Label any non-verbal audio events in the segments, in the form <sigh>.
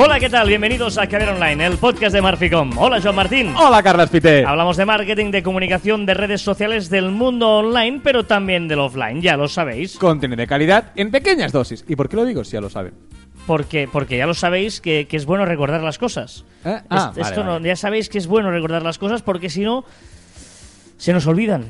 Hola, ¿qué tal? Bienvenidos a Caber Online, el podcast de Marficom. Hola, Joan Martín. Hola, Carlos Pité. Hablamos de marketing, de comunicación, de redes sociales, del mundo online, pero también del offline, ya lo sabéis. Contenido de calidad en pequeñas dosis. ¿Y por qué lo digo? Si ya lo saben. Porque, porque ya lo sabéis que, que es bueno recordar las cosas. ¿Eh? Ah, Es- vale, esto no- ya sabéis que es bueno recordar las cosas porque si no, se nos olvidan.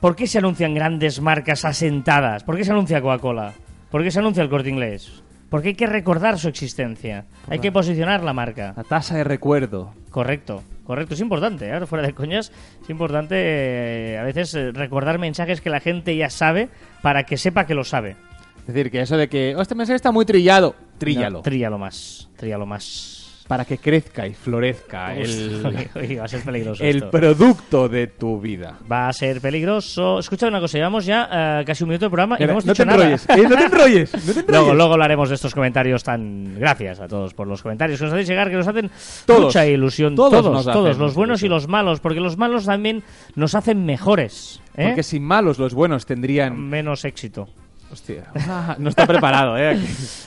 ¿Por qué se anuncian grandes marcas asentadas? ¿Por qué se anuncia Coca-Cola? ¿Por qué se anuncia el corte inglés? Porque hay que recordar su existencia. Hay que posicionar la marca. La tasa de recuerdo. Correcto, correcto. Es importante, ¿eh? ahora fuera de coñas, es importante eh, a veces eh, recordar mensajes que la gente ya sabe para que sepa que lo sabe. Es decir, que eso de que "Oh, este mensaje está muy trillado, tríllalo. No, tríllalo más, tríllalo más. Para que crezca y florezca el, <laughs> Uy, uy, va a ser peligroso el esto. producto de tu vida. Va a ser peligroso. Escucha una cosa, llevamos ya eh, casi un minuto de programa y no hemos no dicho te nada. enrolles, eh, no te <laughs> enrolles, no te enrolles. Luego, luego hablaremos de estos comentarios tan... Gracias a todos por los comentarios que nos hacéis llegar, que nos hacen Todos. mucha ilusión. Todos Todos, nos todos, hacen los buenos y los malos, porque los malos también nos hacen mejores. ¿eh? Porque sin malos los buenos tendrían... Menos éxito. Hostia, <laughs> no está preparado, ¿eh?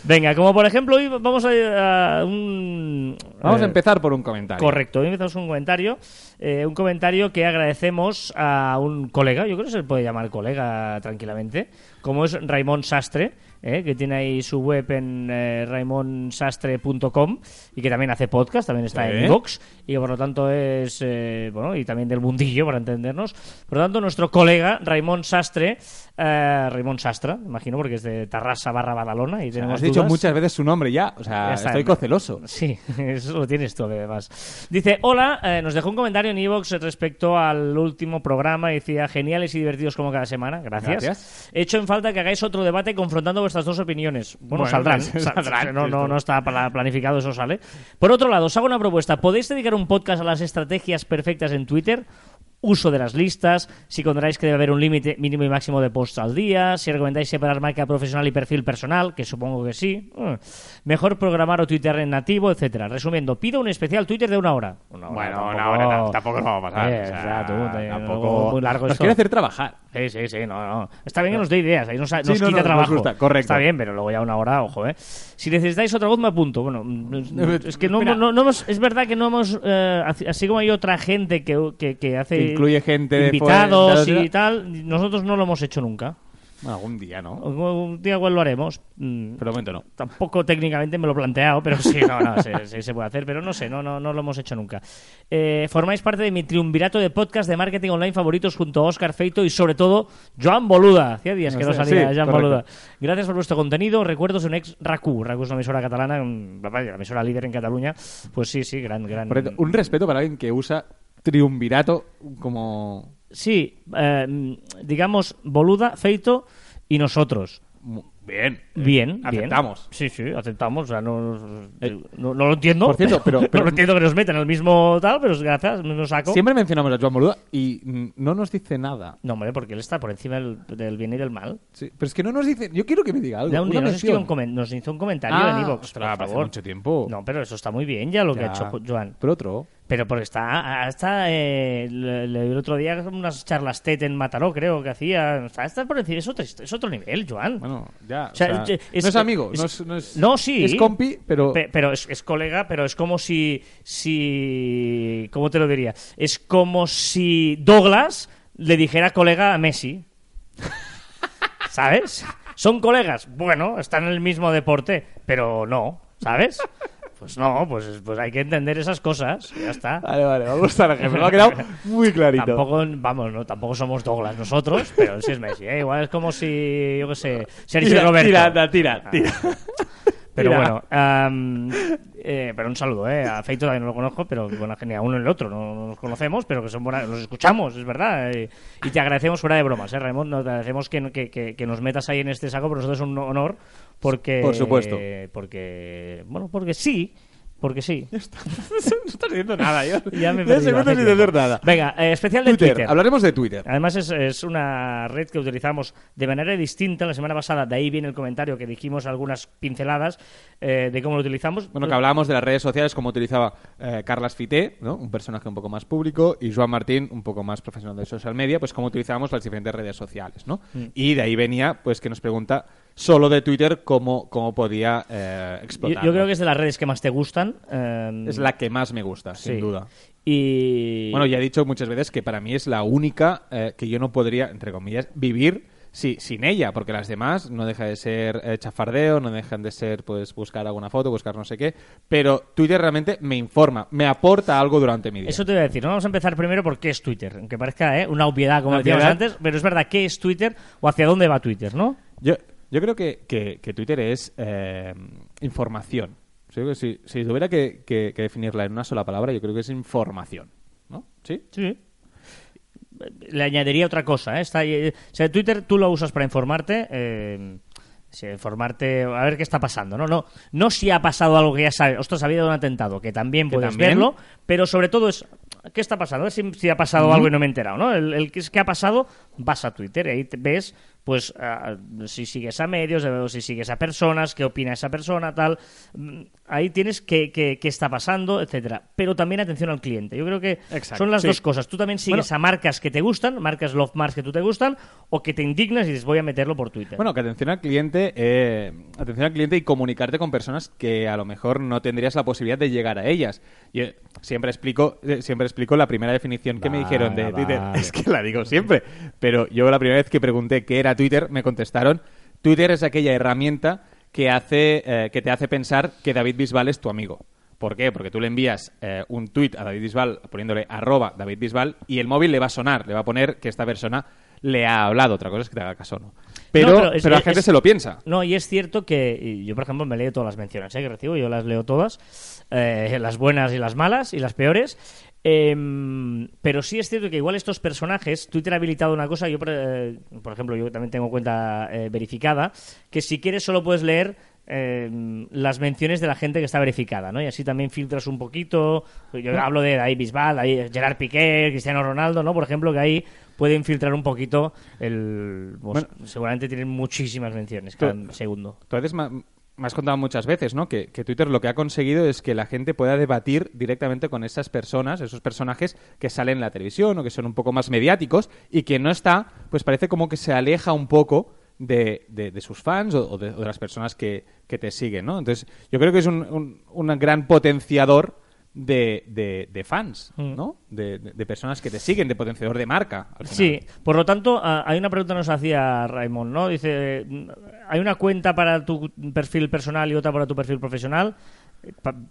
Venga, como por ejemplo, hoy vamos a, a un... Vamos eh, a empezar por un comentario. Correcto, hoy empezamos con un comentario, eh, un comentario que agradecemos a un colega, yo creo que se le puede llamar colega tranquilamente, como es Raimón Sastre, eh, que tiene ahí su web en eh, raimonsastre.com y que también hace podcast, también está Sí. en Vox y que por lo tanto es, eh, bueno, y también del mundillo, para entendernos. Por lo tanto, nuestro colega Raimón Sastre, eh, Raimón Sastra, imagino, porque es de Tarrasa barra Badalona y tenemos Has dicho muchas veces su nombre ya, o sea, está. estoy coceloso. Sí, <laughs> eso lo tienes tú además. Dice, hola, eh, nos dejó un comentario en Evox respecto al último programa y decía, geniales y divertidos como cada semana, gracias. Gracias. He hecho en falta que hagáis otro debate confrontando vuestras dos opiniones. Bueno, Bueno, saldrán, <laughs> sal- saldrán, no, no, no está pla- planificado, eso sale. Por otro lado, os hago una propuesta, ¿podéis dedicar un podcast a las estrategias perfectas en Twitter? Uso de las listas, si consideráis que debe haber un límite mínimo y máximo de posts al día, si recomendáis separar marca profesional y perfil personal, que supongo que sí, eh, mejor programar o tuitear en nativo, etcétera. Resumiendo, pido un especial Twitter de una hora. Una hora Bueno, tampoco- una hora tam- tampoco nos vamos a pasar. Eh, o sea, tampoco... muy largo Nos esto. quiere hacer trabajar. Sí, sí, sí, no, no. Está bien que nos dé ideas, ahí nos, nos Sí, no, quita no, nos trabajo. gusta, correcto. Está bien, pero luego ya una hora, ojo, ¿eh? Si necesitáis otra voz, me apunto. Bueno, mm, es que no, no, no hemos- es verdad que no hemos, eh, así- como hay otra gente que, que, que hace incluye gente de invitados fuera, y tal, nosotros no lo hemos hecho nunca. Bueno, algún día, ¿no? Un día igual lo haremos. Mm, Pero de momento no. Tampoco técnicamente me lo he planteado, pero sí, no, no, se, se- se puede hacer, pero no sé, no, no, no lo hemos hecho nunca. Eh, formáis parte de mi triunvirato de podcast de marketing online favoritos junto a Oscar Feito y sobre todo Joan Boluda. Hacía días que no Sí, salía sí, Joan correcto. Boluda. Gracias por vuestro contenido. Recuerdos de un ex RACU. RACU es una emisora catalana, un- la emisora líder en Cataluña. Pues sí, sí, gran, gran. Correcto. Un respeto para alguien que usa triunvirato como... Sí, eh, digamos Boluda, Feito y nosotros. Bien. Bien, bien. Aceptamos. Sí, sí, aceptamos. O sea, no, Eh, no, no lo entiendo. por cierto, pero- <laughs> no pero- lo entiendo que nos metan el mismo tal, pero gracias, no saco. Siempre mencionamos a Joan Boluda y no nos dice nada. No, hombre, porque él está por encima del, del bien y del mal. Sí, pero es que no nos dice... Yo quiero que me diga algo. Ya un día nos, un nos hizo un comentario Ah, en Evox, por hace favor. mucho tiempo. No, pero eso está muy bien ya lo que Ya. ha hecho Jo- Joan. Pero otro... Pero porque está, está eh, le- le- el otro día unas charlas TED en Mataró, creo que hacía. Está, está por encima, es otro, es otro nivel, Joan. Bueno, ya. O sea, o sea, es- no es amigo, es- no es, no es- no, sí. Es compi, pero... Pe- pero es, es colega, pero es como si, si... ¿Cómo te lo diría? Es como si Douglas le dijera colega a Messi. <laughs> ¿Sabes? ¿Son colegas? Bueno, están en el mismo deporte, pero no, ¿sabes? Pues no, pues, pues hay que entender esas cosas, ya está. Vale, vale, me gusta el ejemplo. Me ha quedado muy clarito. Tampoco, vamos, no, tampoco somos Douglas nosotros, pero sí es Messi, ¿eh? Igual es como si, yo qué sé, Sergio Tira, Roberto. tira, anda, tira, Ah. Pero Mira. bueno, am, eh, pero un saludo, ¿eh? A Feito también no lo conozco, pero bueno, genial, uno y el otro, no, no nos conocemos, pero que son buena- los escuchamos, es verdad. eh, y te agradecemos fuera de bromas, ¿eh, Raymond? Nos agradecemos que, que, que- que nos metas ahí en este saco, pero nosotros es un honor, porque... Por supuesto. Porque, bueno, porque sí, porque sí. <laughs> no estás diciendo nada, yo. <laughs> Ya me he Ya perdido, hace sin hacer nada. Venga, eh, especial de Twitter. Twitter. Hablaremos de Twitter. Además es, es una red que utilizamos de manera distinta la semana pasada, de ahí viene el comentario que dijimos algunas pinceladas eh, de cómo lo utilizamos. Bueno, que hablábamos de las redes sociales, como utilizaba eh, Carlas Fité, ¿no? un personaje un poco más público, y Joan Martín, un poco más profesional de social media, pues cómo utilizábamos las diferentes redes sociales, ¿no? Mm. Y de ahí venía, pues, que nos pregunta solo de Twitter cómo, cómo podía eh, explotar. yo creo que es de las redes que más te gustan. eh, es la que más me gusta, sin sí. duda. Y. Bueno, ya he dicho muchas veces que para mí es la única eh, que yo no podría, entre comillas, vivir si- sin ella, porque las demás no deja de ser eh, chafardeo, no dejan de ser pues buscar alguna foto, buscar no sé qué, pero Twitter realmente me informa, me aporta algo durante mi día. Eso te voy a decir. ¿no? Vamos a empezar primero por qué es Twitter. Aunque parezca ¿eh? una obviedad, como decíamos antes, pero es verdad, ¿qué es Twitter o hacia dónde va Twitter, no? Yo, yo creo que, que- que Twitter es eh, información. Que si, si tuviera que, definirla en una sola palabra, yo creo que es información. ¿No? ¿Sí? Sí. Le añadiría otra cosa. ¿eh? Está eh, o sea, Twitter tú lo usas para informarte. eh, informarte, a ver qué está pasando. No, no, no si ha pasado algo que ya sabes. Ostras, ha habido un atentado, que también puedes también. verlo, pero sobre todo es. ¿Qué está pasando? A ver si, si ha pasado algo y no me he enterado, ¿no? El, el que es que ha pasado, vas a Twitter y ahí te ves, pues, ah, si sigues a medios, si sigues a personas, qué opina esa persona, tal. Ahí tienes qué, qué, qué está pasando, etcétera. Pero también atención al cliente. Yo creo que Exacto, son las sí. dos cosas. Tú también sigues a marcas que te gustan, marcas love marks que tú te gustan, o que te indignas y dices, voy a meterlo por Twitter. Bueno, que atención al cliente, eh, atención al cliente y comunicarte con personas que a lo mejor no tendrías la posibilidad de llegar a ellas. Yo siempre explico, eh, siempre explico la primera definición que me dijeron de Twitter. Es que la digo siempre. Pero yo la primera vez que pregunté qué era Twitter, me contestaron, Twitter es aquella herramienta que hace, eh, que te hace pensar que David Bisbal es tu amigo. ¿Por qué? Porque tú le envías eh, un tweet a David Bisbal poniéndole arroba David Bisbal y el móvil le va a sonar, le va a poner que esta persona le ha hablado. Otra cosa es que te haga caso no. Pero, No, pero es- pero la es- gente es- se lo piensa. No, y es cierto que yo, por ejemplo, me leo todas las menciones ¿eh? que recibo, yo las leo todas, eh, las buenas y las malas y las peores. Em, pero sí es cierto que igual estos personajes, Twitter ha habilitado una cosa, yo por, eh, por ejemplo, yo también tengo cuenta eh, verificada, que si quieres solo puedes leer em, las menciones de la gente que está verificada, ¿no? Y así también filtras un poquito. Yo hablo de David Bisbal, ahí Gerard Piqué, Cristiano Ronaldo, ¿no? Por ejemplo, que ahí pueden filtrar un poquito el... pues, Bueno. seguramente tienen muchísimas menciones cada Tú- segundo. Tú haces ma- me has contado muchas veces, ¿no? Que, Twitter lo que ha conseguido es que la gente pueda debatir directamente con esas personas, esos personajes que salen en la televisión o que son un poco más mediáticos y que no está, pues parece como que se aleja un poco de, de- sus fans o, de, las personas que, que te siguen, ¿no? Entonces, yo creo que es un- un gran potenciador de, de- de fans, Mm. ¿no? De, de- personas que te siguen, de potenciador de marca. al final. Sí, por lo tanto, hay una pregunta que nos hacía Raymond, ¿no? Dice, mm, ¿hay una cuenta para tu perfil personal y otra para tu perfil profesional?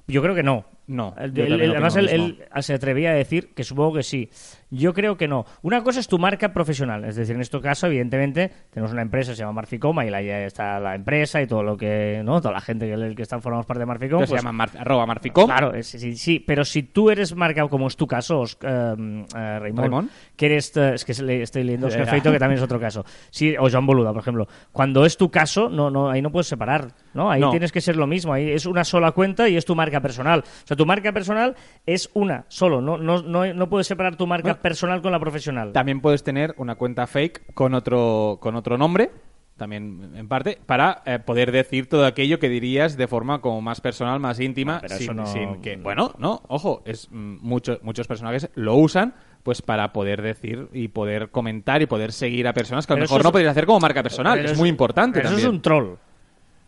Yo creo que no. No, El- el- además, él se atrevía a decir que supongo que sí. Yo creo que no. Una cosa es tu marca profesional. Es decir, en este caso, evidentemente, tenemos una empresa que se llama Marficoma y ahí está la empresa y todo lo que, ¿no? Toda la gente que, que está formamos parte de Marficom. Que se pues, llama Mar- arroba Marficom. Claro, es- sí, sí, pero si tú eres marca, como es tu caso, eh, eh, Raimon. que eres, eh, es que estoy leyendo Oscar. Feito, que también es otro caso. Sí, o Joan Boluda, por ejemplo. Cuando es tu caso, no, no, ahí no puedes separar, ¿no? Ahí No. tienes que ser lo mismo. Ahí es una sola cuenta y es tu marca personal. O sea, tu marca personal es una, solo. No, no, no, no puedes separar tu marca Bueno. Personal con la profesional. También puedes tener una cuenta fake con otro, con otro nombre, también en parte, para eh, poder decir todo aquello que dirías de forma como más personal, más íntima, pero sin, no- sin que... Bueno, no, ojo, es mm, mucho- muchos personajes lo usan pues para poder decir y poder comentar y poder seguir a personas que a lo mejor no podrías hacer como marca personal. Es muy importante también. Eso es un troll.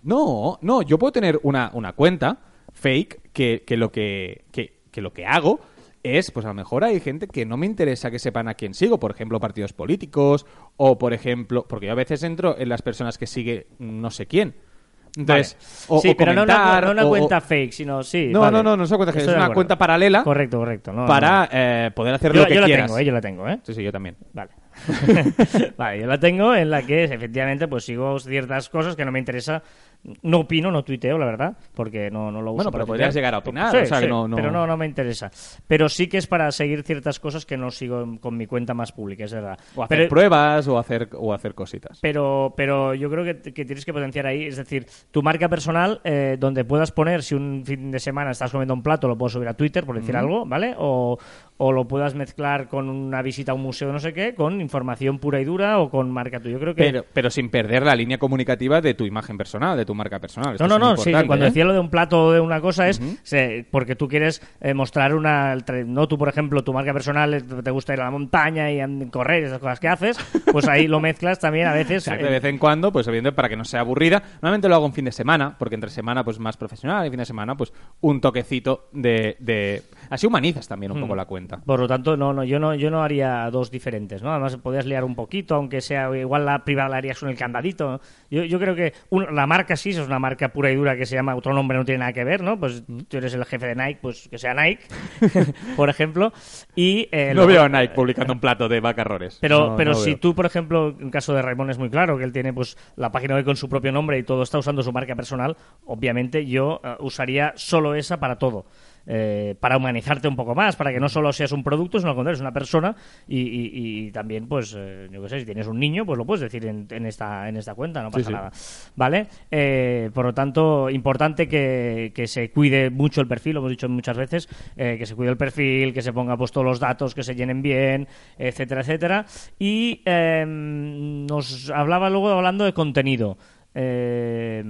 No, no, yo puedo tener una, una cuenta fake que, que lo que, que, que lo que hago es, pues a lo mejor hay gente que no me interesa que sepan a quién sigo, por ejemplo, partidos políticos, o por ejemplo, porque yo a veces entro en las personas que sigue no sé quién. Entonces, Vale. o, sí, o pero no una, comentar, no una o- cuenta fake, sino sí. No, vale. no, no, no es una cuenta fake, es una cuenta paralela Correcto, correcto. no, para no. eh, poder hacer Yo, lo que yo la quieras. tengo, eh, yo la tengo, ¿eh? Sí, sí, yo también. Vale. <laughs> vale, yo la tengo en la que efectivamente pues sigo ciertas cosas que no me interesa. No opino, no tuiteo, la verdad, porque no, no lo uso. Bueno, pero podrías llegar a opinar, Sí, o sea, que no- no- Pero no, no me interesa. Pero sí que es para seguir ciertas cosas que no sigo con mi cuenta más pública, es verdad. O hacer Pero- pruebas o hacer, o hacer cositas. pero, pero yo creo que, que tienes que potenciar ahí, es decir, tu marca personal, eh, donde puedas poner, si un fin de semana estás comiendo un plato, lo puedo subir a Twitter, por decir algo, ¿vale? O, o lo puedas mezclar con una visita a un museo, no sé qué, con información pura y dura o con marca tuya. Yo creo que... Pero, pero sin perder la línea comunicativa de tu imagen personal, de tu marca personal. Esto No, no, no, sí, cuando ¿eh? decía lo de un plato o de una cosa es se- porque tú quieres eh, mostrar una... No, tú, por ejemplo, tu marca personal eh, te gusta ir a la montaña y correr, esas cosas que haces, pues ahí lo mezclas también a veces. <laughs> Exacto, de vez en cuando, pues evidentemente para que no sea aburrida. Normalmente lo hago en fin de semana, porque entre semana pues más profesional y fin de semana pues un toquecito de... de... Así humanizas también un poco la cuenta. Por lo tanto, no, no, yo no, yo no haría dos diferentes, ¿no? Además, podías liar un poquito, aunque sea igual la privada la harías con el candadito. Yo, yo creo que un- la marca sí es una marca pura y dura que se llama otro nombre, no tiene nada que ver, ¿no? Pues tú eres el jefe de Nike, pues que sea Nike, <laughs> por ejemplo. Y eh, no luego- veo a Nike publicando un plato de macarrones. Pero, No, pero no si veo. tú, por ejemplo, en caso de Raymond es muy claro que él tiene pues la página web con su propio nombre y todo está usando su marca personal, obviamente yo eh, usaría solo esa para todo. Eh, para humanizarte un poco más, para que no solo seas un producto, sino al contrario, es una persona y, y- y también, pues, eh, yo qué sé, si tienes un niño, pues lo puedes decir en, en esta, en esta cuenta, no pasa sí. nada. ¿Vale? Eh, por lo tanto, importante que, que se cuide mucho el perfil, lo hemos dicho muchas veces, eh, que se cuide el perfil, que se ponga pues todos los datos, que se llenen bien, etcétera, etcétera. Y eh, nos hablaba luego hablando de contenido. Eh,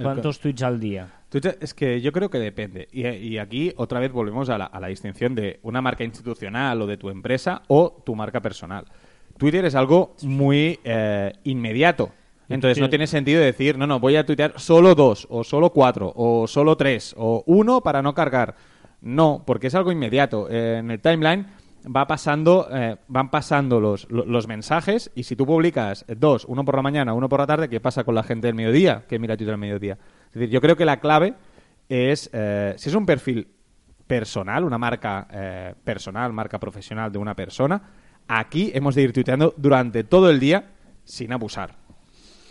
¿Cuántos tweets al día? Twitter, es que yo creo que depende. Y, y aquí otra vez volvemos a la, a la distinción de una marca institucional o de tu empresa o tu marca personal. Twitter es algo muy eh, inmediato. Entonces no tiene sentido decir, no, no, voy a tuitear solo dos, o solo cuatro, o solo tres, o uno para no cargar. No, porque es algo inmediato. Eh, en el timeline va pasando, eh, van pasando los, lo- los mensajes y si tú publicas dos, uno por la mañana, uno por la tarde, ¿qué pasa con la gente del mediodía que mira Twitter al mediodía? Es decir, yo creo que la clave es, eh, si es un perfil personal, una marca eh, personal, marca profesional de una persona, aquí hemos de ir tuiteando durante todo el día sin abusar.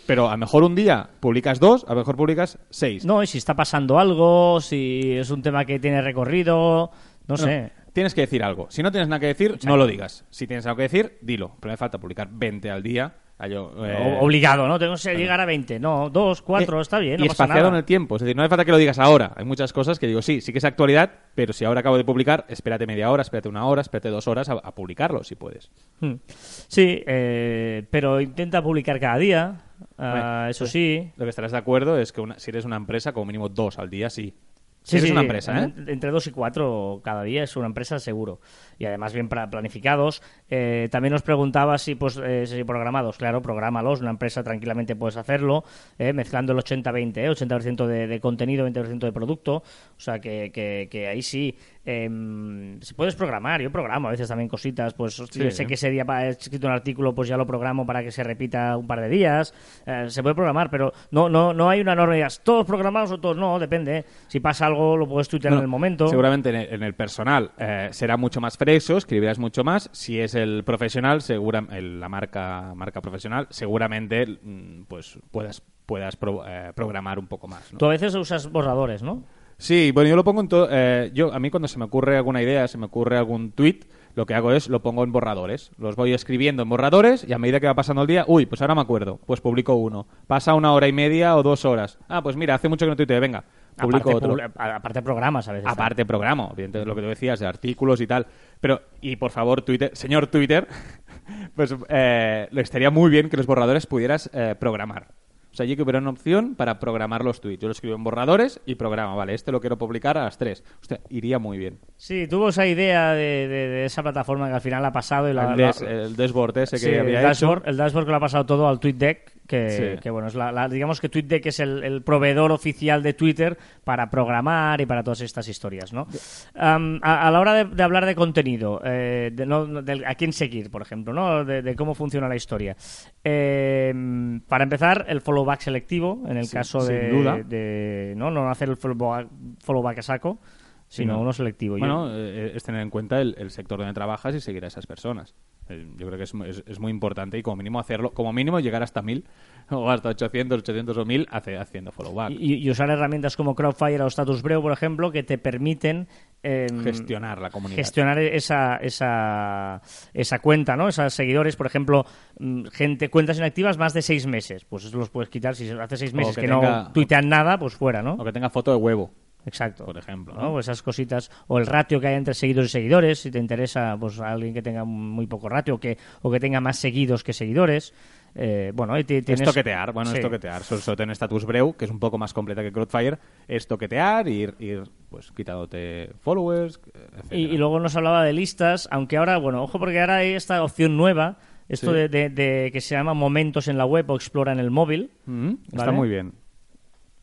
Pero a lo mejor un día publicas dos, a lo mejor publicas seis. No, y si está pasando algo, si es un tema que tiene recorrido, no, sé. Tienes que decir algo. Si no tienes nada que decir, no lo digas. Si tienes algo que decir, dilo. Pero me falta publicar 20 al día. Ah, yo, eh, Obligado, ¿no? Tengo que llegar a 20. No, dos, cuatro, Eh, está bien. Y no pasa espaciado nada. en el tiempo. Es decir, no hace falta que lo digas ahora. Hay muchas cosas que digo, sí, sí que es actualidad, pero si ahora acabo de publicar, espérate media hora, espérate una hora, espérate dos horas a, a publicarlo, si puedes. Hmm. Sí, eh, pero intenta publicar cada día. ah, eso sí. Lo que estarás de acuerdo es que una- si eres una empresa, como mínimo dos al día, sí. Sí, eres sí, una empresa, ¿eh? en- Entre dos y cuatro cada día es una empresa seguro. Y además bien planificados. Eh, también nos preguntaba si, pues, eh, si programados. Claro, programalos. Una empresa tranquilamente puedes hacerlo. eh, mezclando el 80-20, eh, 80% de, de contenido, 20% de producto. O sea que, que- que ahí sí. em, se puedes programar. Yo programo a veces también cositas. Pues Sí. sé que ese día he escrito un artículo, pues ya lo programo para que se repita un par de días. Eh, se puede programar, pero no, no, no hay una norma de todos programados o todos no, depende. Si pasa algo, lo puedes tuitear en Bueno, el momento. Seguramente en el, en el personal eh, será mucho más fresco, escribirás mucho más. Si es el profesional, segura, el- la marca, marca profesional, seguramente mm, pues puedas, puedas pro- eh, programar un poco más. ¿no? Tú a veces usas borradores, ¿no? Sí, bueno, yo lo pongo en todo. eh, yo a mí cuando se me ocurre alguna idea, se me ocurre algún tweet, lo que hago es lo pongo en borradores. Los voy escribiendo en borradores y a medida que va pasando el día, uy, pues ahora me acuerdo, pues publico uno. Pasa una hora y media o dos horas. Ah, pues mira, hace mucho que no tuiteo, venga, publico aparte, otro. aparte programas a veces. Aparte programa, evidentemente lo que tú decías de artículos y tal. Pero, y por favor, Twitter, señor Twitter, <laughs> pues eh, le estaría muy bien que los borradores pudieras eh, programar. O sea, yo que hubiera una opción para programar los tweets. Yo lo escribo en borradores y programa. Vale, este lo quiero publicar a las 3. Hostia, iría muy bien. Sí, tuvo esa idea de, de- de esa plataforma que al final ha pasado y la, el, la- des- el dashboard ese que Sí, había el dashboard, hecho. el dashboard que lo ha pasado todo al TweetDeck, que, Sí. que, bueno, es la, la- digamos que TweetDeck es el, el proveedor oficial de Twitter para programar y para todas estas historias, ¿no? A, a la hora de, de hablar de contenido, eh, de, no- del- a quién seguir, por ejemplo, ¿no? De, de cómo funciona la historia. Eh, para empezar, el follow back selectivo, en el Sí, caso de, duda. de- no, no hacer el follow back, follow back a saco, sino no. uno selectivo. Bueno, eh, es tener en cuenta el, el sector donde trabajas y seguir a esas personas. Eh, Yo creo que es, es- es muy importante y como mínimo hacerlo, como mínimo llegar hasta 1000 <laughs> o hasta 800, 800 o 1000 hace, haciendo follow back. y, y usar herramientas como Crowdfire o Status Breu, por ejemplo, que te permiten em, Gestionar la comunidad. gestionar esa, esa, esa cuenta, ¿no? Esos seguidores, por ejemplo, mm, gente cuentas inactivas más de seis meses, pues eso los puedes quitar. Si hace seis meses que que, tenga- no tuitean nada, pues fuera, ¿no? O que tenga foto de huevo, Exacto. por ejemplo. ¿no? ¿no? O esas cositas. O el ratio que hay entre seguidores y seguidores, si te interesa, pues alguien que tenga muy poco ratio que, o que tenga más seguidos que seguidores. eh, bueno, y ti- tienes... Es toquetear, bueno, Sí. es toquetear. Todo en Status Breu, que es un poco más completa que Crowdfire, es toquetear, ir, ir pues quitándote followers, etc. Y, y luego nos hablaba de listas, aunque ahora, bueno, ojo porque ahora hay esta opción nueva, esto Sí. de, de- de que se llama momentos en la web o explora en el móvil. Mm, Está Vale. muy bien.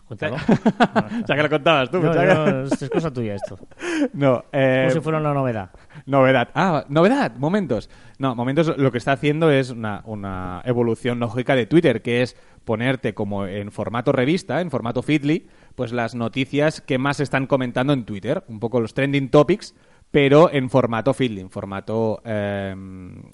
Cuéntalo. <laughs> ya que lo contabas tú. No, que- es cosa tuya esto. <laughs> No, eh, Como si fuera una novedad. Novedad. Ah, novedad, momentos. No, momentos lo que está haciendo es una, una evolución lógica de Twitter, que es ponerte como en formato revista, en formato Feedly, pues las noticias que más están comentando en Twitter, un poco los trending topics, pero en formato Feedly, en formato eh,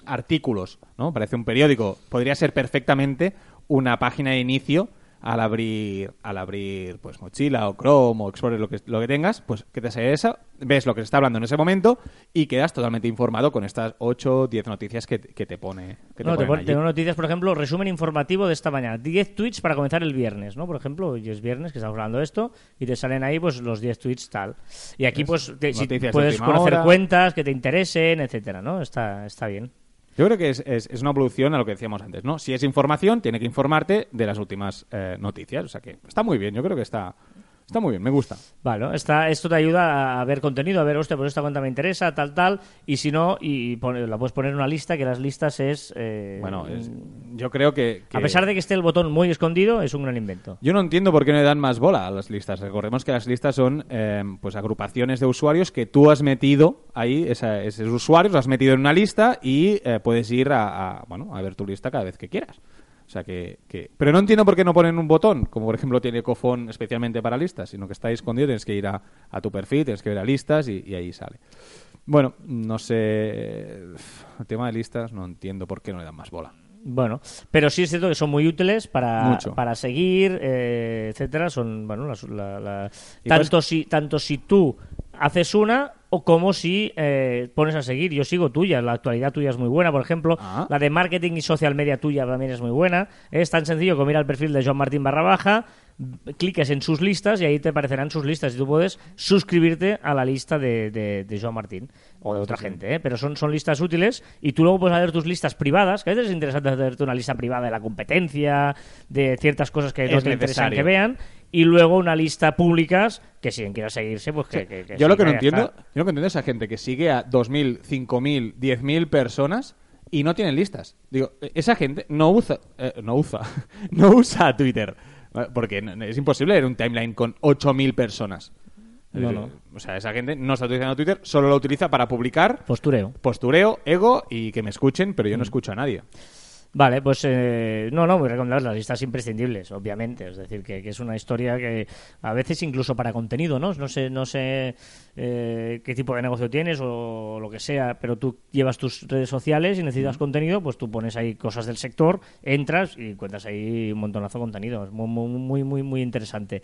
artículos, ¿no? Parece un periódico. Podría ser perfectamente una página de inicio al abrir al abrir pues Mochila o Chrome o Explorer lo que lo que tengas pues que te sale esa ves lo que se está hablando en ese momento y quedas totalmente informado con estas 8 10 noticias que, que te pone que No, te tengo noticias, por ejemplo, resumen informativo de esta mañana. 10 tweets para comenzar el viernes, ¿no? Por ejemplo, hoy es viernes que estamos hablando de esto y te salen ahí pues los 10 tweets tal. Y aquí pues te- si puedes conocer hora. cuentas que te interesen, etcétera, ¿no? Está, está bien. Yo creo que es, es- una evolución a lo que decíamos antes, ¿no? Si es información, tiene que informarte de las últimas eh, noticias. O sea que está muy bien, yo creo que está, está muy bien, me gusta. Vale, está, esto te ayuda a ver contenido, a ver, hostia, pues esta cuenta me interesa, tal, tal, y si no, y pone- la puedes poner en una lista, que las listas es... eh, Bueno, es- yo creo que, que- A pesar de que esté el botón muy escondido, es un gran invento. Yo no entiendo por qué no le dan más bola a las listas. Recordemos que las listas son eh, pues agrupaciones de usuarios que tú has metido ahí, esa- esos usuarios, los has metido en una lista y eh, puedes ir a, a, bueno, a ver tu lista cada vez que quieras. O sea que, que- Pero no entiendo por qué no ponen un botón, como por ejemplo tiene Cofón especialmente para listas, sino que está ahí escondido, tienes que ir a, a tu perfil, tienes que ver a listas y, y ahí sale. Bueno, no sé. El tema de listas no entiendo por qué no le dan más bola. Bueno, pero sí es cierto que son muy útiles para, Mucho. para seguir, eh, etcétera. Son, bueno, la- la- Y tanto, si, tanto si tú haces una o como si eh, pones a seguir. Yo sigo tuya, la actualidad tuya es muy buena, por ejemplo. Ah. La de marketing y social media tuya también es muy buena. Es tan sencillo como ir al perfil de Joan Martín barra baja, cliques en sus listas y ahí te aparecerán sus listas y tú puedes suscribirte a la lista de, de, de Joan Martín o de otra gente, ¿eh? pero son, son listas útiles y tú luego puedes hacer tus listas privadas, que a veces es interesante hacerte una lista privada de la competencia, de ciertas cosas que no te interesan que vean y luego una lista públicas que si quiera seguirse, pues que... que- que yo lo que no entiendo, yo lo que entiendo es a gente que sigue a 2.000, 5.000, 10.000 personas y no tienen listas. Digo, esa gente no usa, eh, no usa, <laughs> no usa Twitter. Porque es imposible ver un timeline con 8.000 personas. No, Eh, no. O sea, esa gente no está utilizando Twitter, solo lo utiliza para publicar Postureo. postureo, ego y que me escuchen, pero yo Mm. no escucho a nadie. Vale, pues eh, no, no, muy recomendables las listas imprescindibles, obviamente. Es decir, que, que es una historia que a veces incluso para contenido, ¿no? No sé, no sé eh, qué tipo de negocio tienes o lo que sea, pero tú llevas tus redes sociales y necesitas contenido, pues tú pones ahí cosas del sector, entras y encuentras ahí un montonazo de contenido. Es muy, muy, muy, muy, interesante.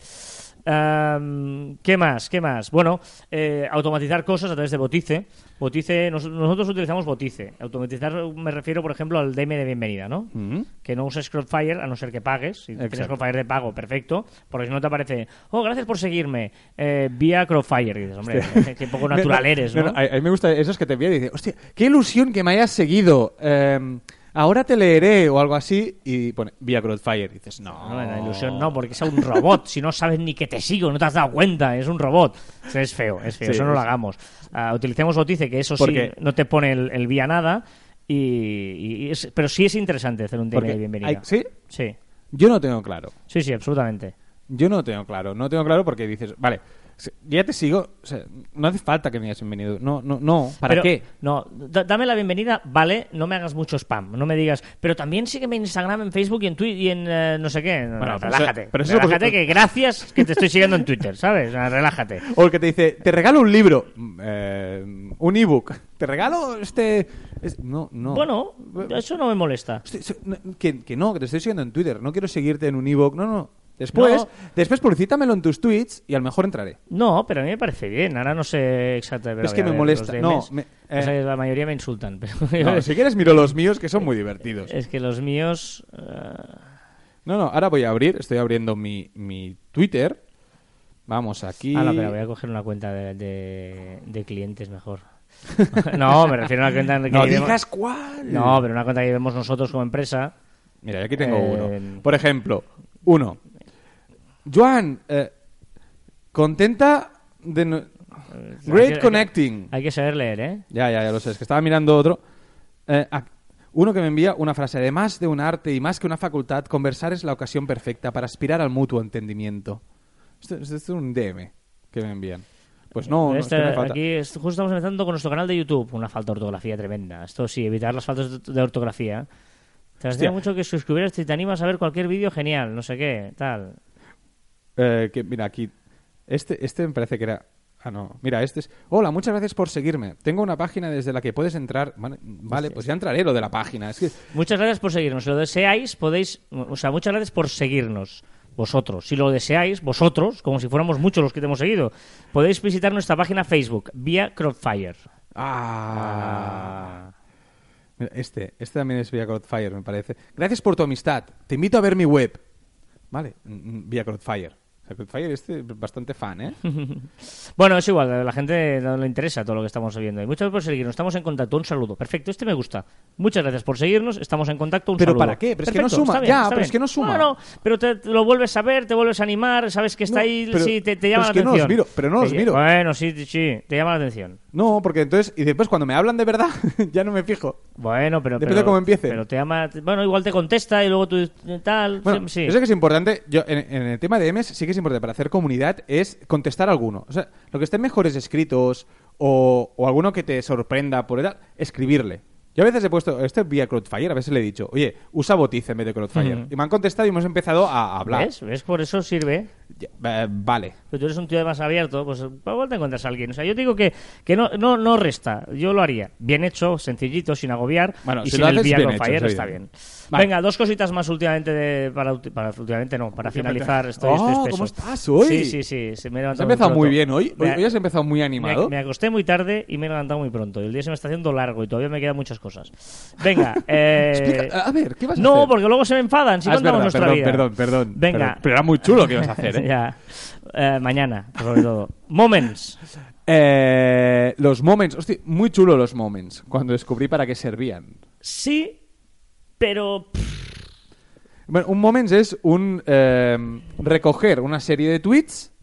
Am, ¿Qué más? ¿Qué más? Bueno, eh, automatizar cosas a través de Botice. Botice, nos- nosotros utilizamos Botice. Automatizar me refiero, por ejemplo, al DM de bienvenida, ¿no? Mm. Que no uses Crowdfire a no ser que pagues. Si tienes Exacto. Crowdfire de pago, perfecto. Porque si no te aparece, oh, gracias por seguirme eh, vía Crowdfire. Y dices, hombre, qué poco <laughs> natural eres, ¿no? a, a mí me gusta esos que te envían y dicen, hostia, qué ilusión que me hayas seguido. eh, ahora te leeré o algo así. Y pone, vía Crowdfire. Y dices, no. No, la ilusión no, porque es un robot. si no sabes ni que te sigo, no te has dado cuenta, es un robot. Es feo, es feo, Sí, eso no lo es- hagamos. Ah, utilicemos Botice, que eso Porque- sí no te pone el, el vía nada. Y, y es- pero sí es interesante hacer un Porque de bienvenida. hay- ¿Sí? Sí, Yo no tengo claro. sí, sí, absolutamente. Yo no tengo claro. No tengo claro porque dices, vale, ya te sigo. o sea, no hace falta que me hayas bienvenido. No, no, no. ¿Para Pero, qué? No, da- dame la bienvenida, vale, no me hagas mucho spam, no me digas, pero también sígueme en Instagram, en Facebook y en Twitter y en eh, no sé qué. No, Bueno, no, pero relájate, eso- pero eso relájate que gracias que te estoy siguiendo en Twitter, ¿sabes? Relájate. O el que te dice, te regalo un libro, mm, eh, un ebook. Te regalo este. Es- no, no. Bueno, eso no me molesta. Que, que no, que te estoy siguiendo en Twitter. No quiero seguirte en un ebook. No, no. Después, No. después publicítamelo en tus tweets y a lo mejor entraré. No, pero a mí me parece bien. Ahora no sé exactamente. Es que me molesta. No, me- O sea, eh. la mayoría me insultan. <laughs> Pero No, si quieres miro los míos que son muy divertidos. es que los míos. eh, No, no, ahora voy a abrir, estoy abriendo mi, mi Twitter. Vamos aquí. Ah, no, pero voy a coger una cuenta de, de- de clientes mejor. <laughs> no, me refiero a una cuenta que No llevemos- digas cuál. No, pero una cuenta que vemos nosotros como empresa. Mira, aquí tengo Eh, uno. Por ejemplo, uno. Joan, eh, contenta de... no- Hay Great que- connecting. Hay que saber leer, ¿eh? Ya, ya, ya lo sé. Es que estaba mirando otro. Eh, uno que me envía una frase. Además de un arte y más que una facultad, conversar es la ocasión perfecta para aspirar al mutuo entendimiento. Esto, esto es un DM que me envían. Pues no, no, Este- falta. aquí es- justo estamos empezando con nuestro canal de YouTube. Una falta de ortografía tremenda. Esto sí, evitar las faltas de, de ortografía. Te agradecería mucho que suscribieras si te animas a ver cualquier vídeo genial, no sé qué, tal. Eh, que, mira, aquí. Este, este me parece que era. Ah, no. Mira, este es. Hola, muchas gracias por seguirme. Tengo una página desde la que puedes entrar. Vale, vale, pues ya entraré lo de la página. Es que. Muchas gracias por seguirnos. Si lo deseáis, podéis. O sea, muchas gracias por seguirnos. Vosotros. Si lo deseáis, vosotros, como si fuéramos muchos los que te hemos seguido, podéis visitar nuestra página Facebook, vía Crowdfire. Ah. Este, este también es vía Crowdfire, me parece. Gracias por tu amistad. Te invito a ver mi web. Vale, mm, mm, vía Crowdfire. Sea, Crowdfire este es bastante fan, ¿eh? <laughs> Bueno, es igual, a la gente no le interesa todo lo que estamos viendo. Y muchas gracias por seguirnos. Estamos en contacto. Un saludo. Perfecto, este me gusta. Muchas gracias por seguirnos. Estamos en contacto. Un ¿Pero saludo. para qué? Pero es que no Perfecto, suma. bien, Ya, pero es que no suma. No, no, pero te, te lo vuelves a ver, te vuelves a animar, sabes que está No, ahí, pero- sí, te, te pero llama es la que no atención. los miro, pero no Te- miro. Bueno, sí, sí, te llama la atención. No, porque entonces. Y después cuando me hablan de verdad, <laughs> ya no me fijo. Bueno, pero. Depende pero- de cómo empiece. Pero te llama. Bueno, igual te contesta y luego tú tal. Bueno, sí. eso que es importante, yo en, en el tema de M's sí que es importante para hacer comunidad es contestar alguno. O sea, lo que estén mejores escritos o, o alguno que te sorprenda por edad, escribirle. Yo a veces he puesto, este es vía Crowdfire, a veces le he dicho, oye, usa Botiz en vez de Crowdfire. Ujú. Y me han contestado y hemos empezado a hablar. ¿Ves? ¿Ves? Por eso sirve. Ya, eh, vale. Pero tú eres un tío más abierto, pues igual te encuentras a alguien. O sea, yo digo que, que no, no, no resta. Yo lo haría. Bien hecho, sencillito, sin agobiar. Bueno, y si sin lo el vía bien Fire hecho, está bien. Vale. Venga, dos cositas más últimamente de, para, para últimamente no, para finalizar. Estoy, Oh, estoy. ¿cómo estás hoy? Sí, sí, sí. se me he Has empezado muy bien hoy. Hoy, hoy has empezado muy animado. me acosté muy tarde y me he levantado muy pronto. El día se me está haciendo largo y todavía me quedan muchas cosas. Venga, <laughs> eh... Explica- a ver, ¿qué vas a No, hacer? porque luego se me enfadan si Ah, contamos verdad, nuestra perdón, vida. perdón, perdón. Venga. Pero, pero era muy chulo lo que ibas a hacer, <laughs> ¿eh? ya. Eh, mañana, sobre todo. Moments. Eh, los moments, hostia, muy chulo los moments, cuando descubrí para qué servían. Sí, pero... Bueno, un moments es un eh, recoger una serie de tweets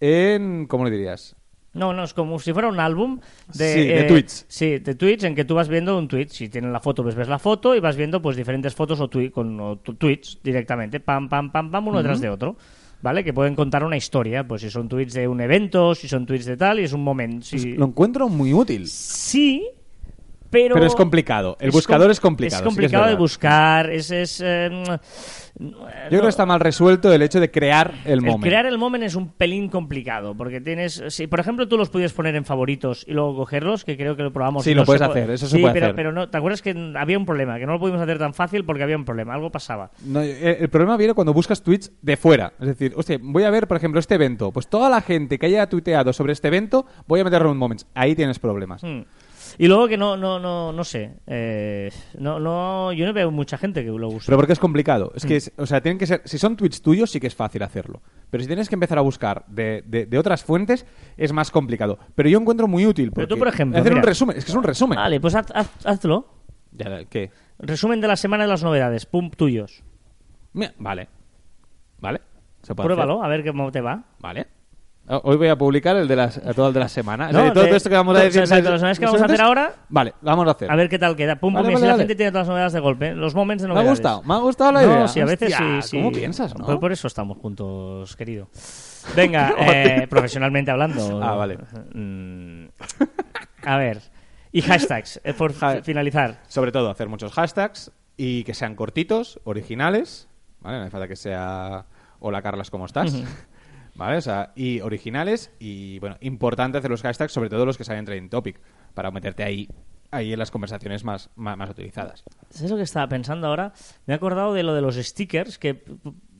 en, ¿cómo le dirías? No, no, es como si fuera un álbum de, Sí, de eh, tweets. Sí, de tweets en que tú vas viendo un tweet. Si tienen la foto, pues ves la foto y vas viendo pues diferentes fotos o, tui- con, o tweets directamente. Pam, pam, pam, pam, uno detrás de otro. ¿Vale? Que pueden contar una historia. Pues si son tweets de un evento, si son tweets de tal, y es un momento. Si... Lo encuentro muy útil. Sí, pero... Pero es complicado. El buscador es complicado, Es sí que es complicado de buscar. Es... es eh, Yo creo que está mal resuelto el hecho de crear el, El moment. crear el moment es un pelín complicado, porque tienes... Si, por ejemplo, tú los pudieras poner en favoritos y luego cogerlos, que creo que lo probamos. Sí, lo no puedes se hacer, eso se Sí, puede pero, hacer. pero no, ¿te acuerdas que había un problema? Que no lo pudimos hacer tan fácil porque había un problema, algo pasaba. No, eh, el problema viene cuando buscas tweets de fuera. Es decir, hostia, voy a ver, por ejemplo, este evento. Pues toda la gente que haya tuiteado sobre este evento, voy a meterlo en moments. Ahí tienes problemas. Hmm. Y luego que no, no, no, no sé. eh, no, no, yo no veo mucha gente que lo use. Pero porque es complicado. Es que, es- o sea, tienen que ser. Si son tweets tuyos, sí que es fácil hacerlo. Pero si tienes que empezar a buscar de, de- de otras fuentes, es más complicado. Pero yo encuentro muy útil. Pero tú, porque por ejemplo, Hacer un resumen. Es que es un resumen. Vale, pues haz- haz- hazlo. Ya, ¿Qué? Resumen de la semana de las novedades. Pum, tuyos. Mira, Vale. Vale. Se puede Pruébalo, hacer. a ver cómo te va. Vale. O- Hoy voy a publicar el de las, todo el de la semana. O sea, No, de todo de- esto que vamos a decir. las novedades que vamos a hacer ahora, Vale, vamos a hacer. A ver qué tal queda. Pum, Vale, pum, vale, así la gente tiene todas las novedades de golpe. Los moments de Me ha novedades. gustado, me ha gustado la No, idea. sí, a veces Hostia, sí, sí. ¿Cómo piensas, no? Por, por eso estamos juntos, querido. <laughs> Venga, eh, profesionalmente hablando. Ah, vale. Mm, a ver. Y hashtags, eh, por finalizar. Sobre todo hacer muchos hashtags y que sean cortitos, originales. ¿Vale? No hace falta que sea Hola Carlas, ¿cómo estás? ¿Vale? O sea, y originales y, bueno, importante hacer los hashtags, sobre todo los que salen en Trending Topic, para meterte ahí, ahí en las conversaciones más, más, más utilizadas. ¿Sabes lo que estaba pensando ahora? Me he acordado de lo de los stickers, que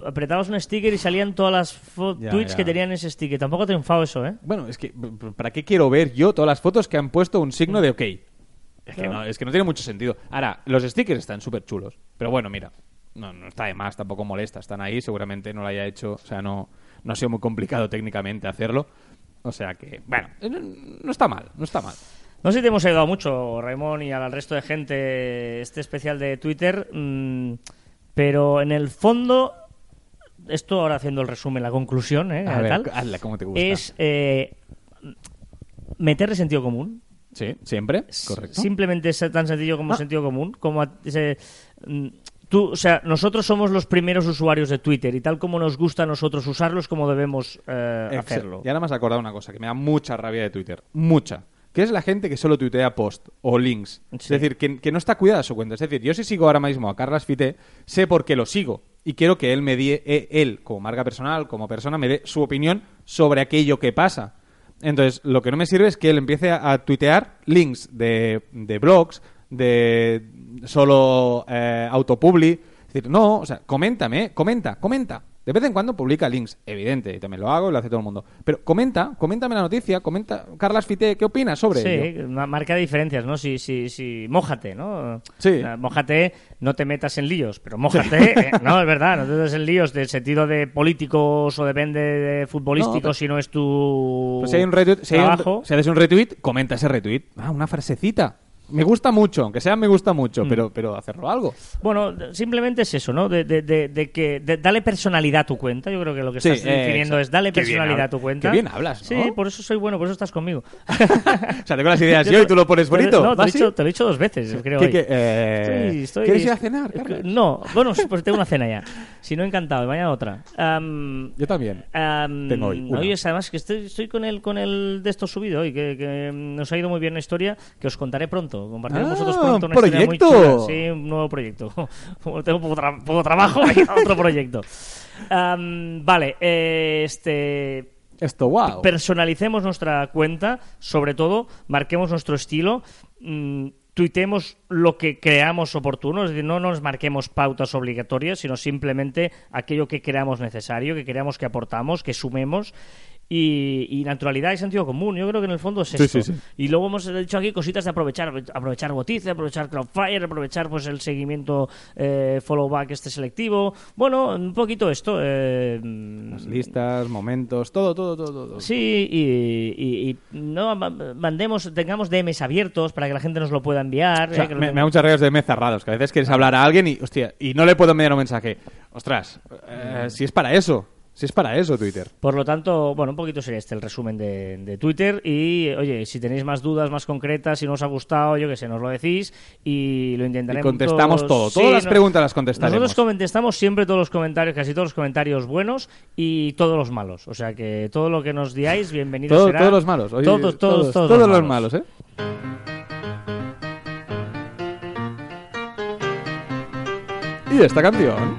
apretabas un sticker y salían todas las Ya, tweets ya. que tenían ese sticker. Tampoco ha triunfado eso, ¿eh? Bueno, es que, ¿para qué quiero ver yo todas las fotos que han puesto un signo de OK? Es que, no, es que no tiene mucho sentido. Ahora, los stickers están súper chulos. Pero bueno, mira, no, no está de más, tampoco molesta. Están ahí, seguramente no lo haya hecho. O sea, no, no ha sido muy complicado técnicamente hacerlo. O sea que, bueno, no, está mal, no está mal. No sé si te hemos ayudado mucho, Raimón, y al resto de gente, este especial de Twitter. mm, Pero en el fondo, esto ahora haciendo el resumen, la conclusión, ¿eh? A ver, tal, hazla como te gusta. es eh, meterle sentido común. Sí, siempre, correcto. Simplemente es tan sencillo como Ah. sentido común, como ese, mm, tú, o sea, nosotros somos los primeros usuarios de Twitter y tal como nos gusta a nosotros usarlos, como debemos eh, hacerlo. Y ahora me has acordado una cosa que me da mucha rabia de Twitter. Mucha. Que es la gente que solo tuitea post o links. Es decir, que, que no está cuidada su cuenta. Es decir, yo si sigo ahora mismo a Carlas Fité, sé por qué lo sigo. Y quiero que él me dé, eh, él, como marca personal, como persona, me dé su opinión sobre aquello que pasa. Entonces, lo que no me sirve es que él empiece a, a tuitear links de, de blogs, de solo eh, autopubli. Es decir, no, o sea, coméntame, comenta, comenta. De vez en cuando publica links, evidente, y también lo hago y lo hace todo el mundo. Pero comenta, coméntame la noticia, comenta, Carlas Fité, ¿qué opinas sobre ello? Sí, ma- marca diferencias, ¿no? Si, si, si, mójate, ¿no? Sí. Mójate, no te metas en líos, pero mójate, eh, no, es verdad, no te metas en líos del sentido de políticos o depende de futbolísticos No, si no es tu Pues si hay un retweet, si, hay un- si haces un retweet, comenta ese retweet. Ah, una frasecita. Me gusta mucho, aunque sea me gusta Mm. mucho, pero, pero hacerlo algo. Bueno, simplemente es eso, ¿no? De, de, de, de que de- dale personalidad a tu cuenta. Yo creo que lo que Sí, estás eh, definiendo exacto. es dale bien personalidad a tu cuenta. qué bien hablas, ¿no? Sí, por eso soy bueno, por eso estás conmigo. <laughs> O sea, tengo las ideas <laughs> yo y tú lo pones te- bonito. No, te lo, ¿Va he dicho, te lo he dicho dos veces, creo. ¿Qué- eh, Estoy- estoy- ¿Quieres ir a cenar, Carlos? No, bueno, pues tengo una cena ya. Si no, encantado. Mañana otra. Am, Yo también. am, Tengo hoy una. Oye, además que estoy, estoy con el con el de esto subido hoy, que, que nos ha ido muy bien la historia, que os contaré pronto. Compartiré con Ah, vosotros pronto una muy proyecto. chula. Sí, un nuevo proyecto. <laughs> Como tengo poco, tra- poco trabajo, hay otro proyecto. <laughs> Vale, eh, este Esto, wow. personalicemos nuestra cuenta, sobre todo, marquemos nuestro estilo, mm, tuitemos lo que creamos oportuno, es decir, no nos marquemos pautas obligatorias, sino simplemente aquello que creamos necesario, que creamos que aportamos, que sumemos. Y, y naturalidad y sentido común, yo creo que en el fondo es Sí, esto. sí, sí. Y luego hemos dicho aquí cositas de aprovechar, aprovechar Botice, aprovechar Cloudflare, aprovechar pues el seguimiento eh, follow back este selectivo. Bueno, un poquito esto. eh, Las listas, momentos, todo, todo, todo. todo. Sí, y, y- y no ma- mandemos, tengamos DMs abiertos para que la gente nos lo pueda enviar. O sea, eh, que lo me, me da muchas reglas de me cerrados, que a veces quieres hablar a alguien y, hostia, y no le puedo enviar un mensaje. Ostras, eh, si es para eso, si es para eso Twitter. Por lo tanto, bueno, un poquito sería este el resumen de, de Twitter. Y oye, si tenéis más dudas más concretas, si no os ha gustado, yo que sé, nos lo decís y lo intentaremos. Y contestamos todo. Sí, Todas las no- preguntas las contestaremos. Nosotros contestamos siempre todos los comentarios, casi todos los comentarios buenos y todos los malos. O sea que todo lo que nos diáis, bienvenido Todo- será. todos los malos. Oye, todos, todos, todos, todos los los malos. malos, ¿eh? Y esta canción.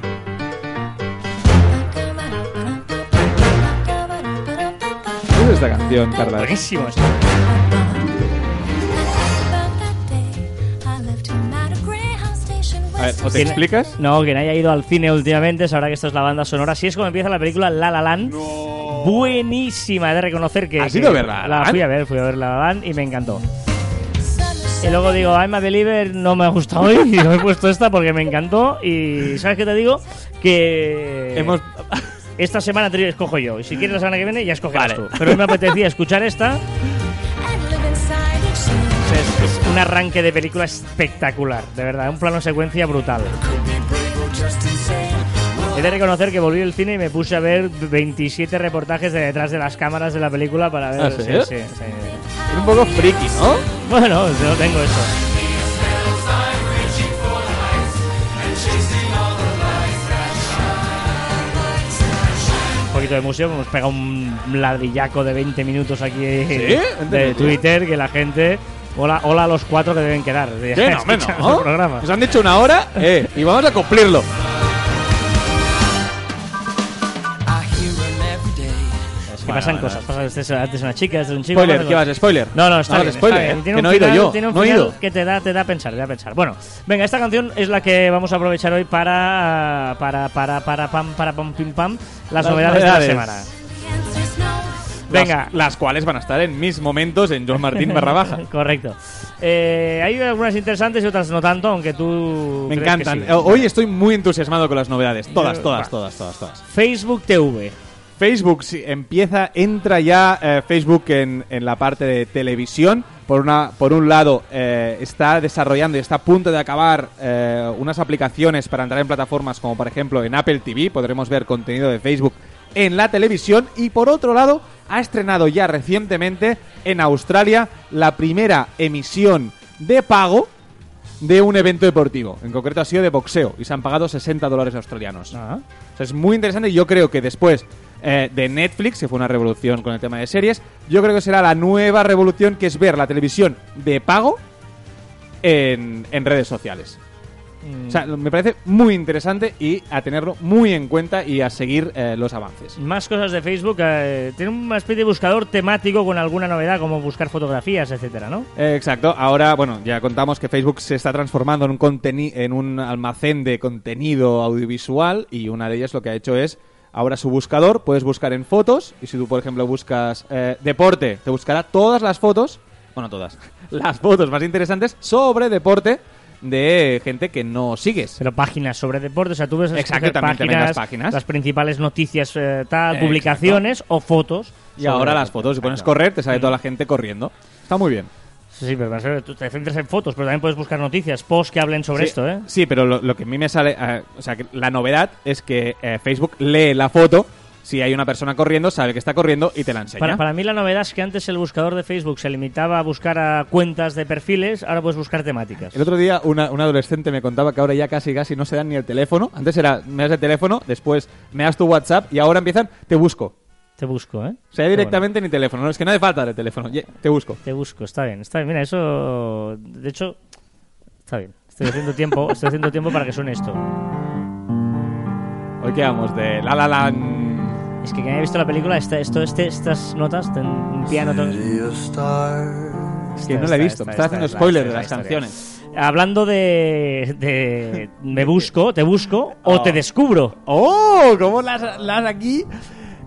Esta canción, Carla? Buenísimo. A ver, ¿o te explicas? No, quien haya ido al cine últimamente sabrá que esto es la banda sonora. Así es como empieza la película La La Land. Buenísima, he de reconocer que. ¿Has que ido a ver La fui a ver, fui a ver La La Land y me encantó. Y luego digo, I'm a Believer, no me ha gustado hoy <laughs> y he puesto esta porque me encantó. Y ¿sabes qué te digo? Que. Hemos... Esta semana te escojo yo. Y si quieres la semana que viene, ya escogerás Vale. tú. Pero me apetecía escuchar esta. Es, es un arranque de película espectacular, de verdad, un plano secuencia brutal. He de reconocer que volví al cine y me puse a ver 27 reportajes de detrás de las cámaras de la película para ver. ¿Ah, sí? sí, sí, sí. Es un poco friki, ¿no? Bueno, yo tengo eso. Un poquito de museo, hemos pegado un ladrillaco de 20 minutos aquí de ¿20 Twitter que la gente. Hola, hola a los cuatro que deben quedar. <laughs> El programa. Nos han dicho una hora eh, y vamos a cumplirlo. Pasan Bueno, cosas. Pasan, este es, antes una chica, este es un chico. Spoiler, ¿qué vas? ¿Spoiler? No, no, está No, bien, spoiler, está bien. Tiene Que un no he ido yo, tiene un no he final ido. que te da, te da a pensar, te da a pensar. Bueno, venga, esta canción es la que vamos a aprovechar hoy para para para para pam para pam pim pam las, Las novedades, novedades. de la semana. Venga, Las, las cuales van a estar en mis momentos en John Martín barra baja. <laughs> correcto. Eh, hay algunas interesantes y otras no tanto, aunque tú Me encantan. sí. Hoy estoy muy entusiasmado con las novedades. Todas, todas, todas, todas, todas. Facebook TV. Facebook empieza, entra ya eh, Facebook en, en la parte de televisión. Por, una, por un lado, eh, está desarrollando y está a punto de acabar eh, unas aplicaciones para entrar en plataformas como por ejemplo en Apple TV. Podremos ver contenido de Facebook en la televisión. Y por otro lado, ha estrenado ya recientemente en Australia la primera emisión de pago de un evento deportivo. En concreto ha sido de boxeo y se han pagado 60 dólares australianos. Ah. O sea, es muy interesante y yo creo que después eh, de Netflix, que fue una revolución con el tema de series, yo creo que será la nueva revolución que es ver la televisión de pago en, en redes sociales. Mm. O sea, me parece muy interesante y a tenerlo muy en cuenta y a seguir eh, los avances. Más cosas de Facebook. eh, tiene una especie de buscador temático con alguna novedad, como buscar fotografías, etcétera, ¿no? Eh, exacto. Ahora, bueno, ya contamos que Facebook se está transformando en un, en un almacén de contenido audiovisual y una de ellas lo que ha hecho es, ahora su buscador, puedes buscar en fotos y si tú, por ejemplo, buscas eh, deporte, te buscará todas las fotos, bueno, todas, <laughs> las fotos más interesantes sobre deporte de gente que no sigues. Pero páginas sobre deporte, o sea, tú ves Exacto, también páginas, las páginas. las principales noticias, eh, tal, Exacto. publicaciones o fotos. Y ahora las fotos, si pones correr, te sale toda la gente corriendo. Está muy bien. Sí, sí, pero tú te centras en fotos, pero también puedes buscar noticias, posts que hablen sobre sí, esto, ¿eh? Sí, pero lo, lo que a mí me sale. eh, o sea, que la novedad es que eh, Facebook lee la foto. Si hay una persona corriendo, sabe que está corriendo y te la enseña. Para, para mí la novedad es que antes el buscador de Facebook se limitaba a buscar a cuentas de perfiles, ahora puedes buscar temáticas. El otro día una, una adolescente me contaba que ahora ya casi casi no se dan ni el teléfono. Antes era me das el teléfono, después me das tu WhatsApp y ahora empiezan te busco. Te busco, ¿eh? O sea, directamente ni teléfono. No, es que no hace falta el teléfono. Te busco. Te busco, está bien, está bien. Mira, eso. De hecho, está bien. Estoy haciendo tiempo, estoy haciendo tiempo para que suene esto. Hoy quedamos de La La Land. Es que quien haya visto la película, esta, esto, este, estas notas, un piano. todo- Es que no la he visto. me estás haciendo spoiler de las canciones. Hablando de, de me busco, te busco o te descubro. ¡Oh! ¿Cómo las, las aquí?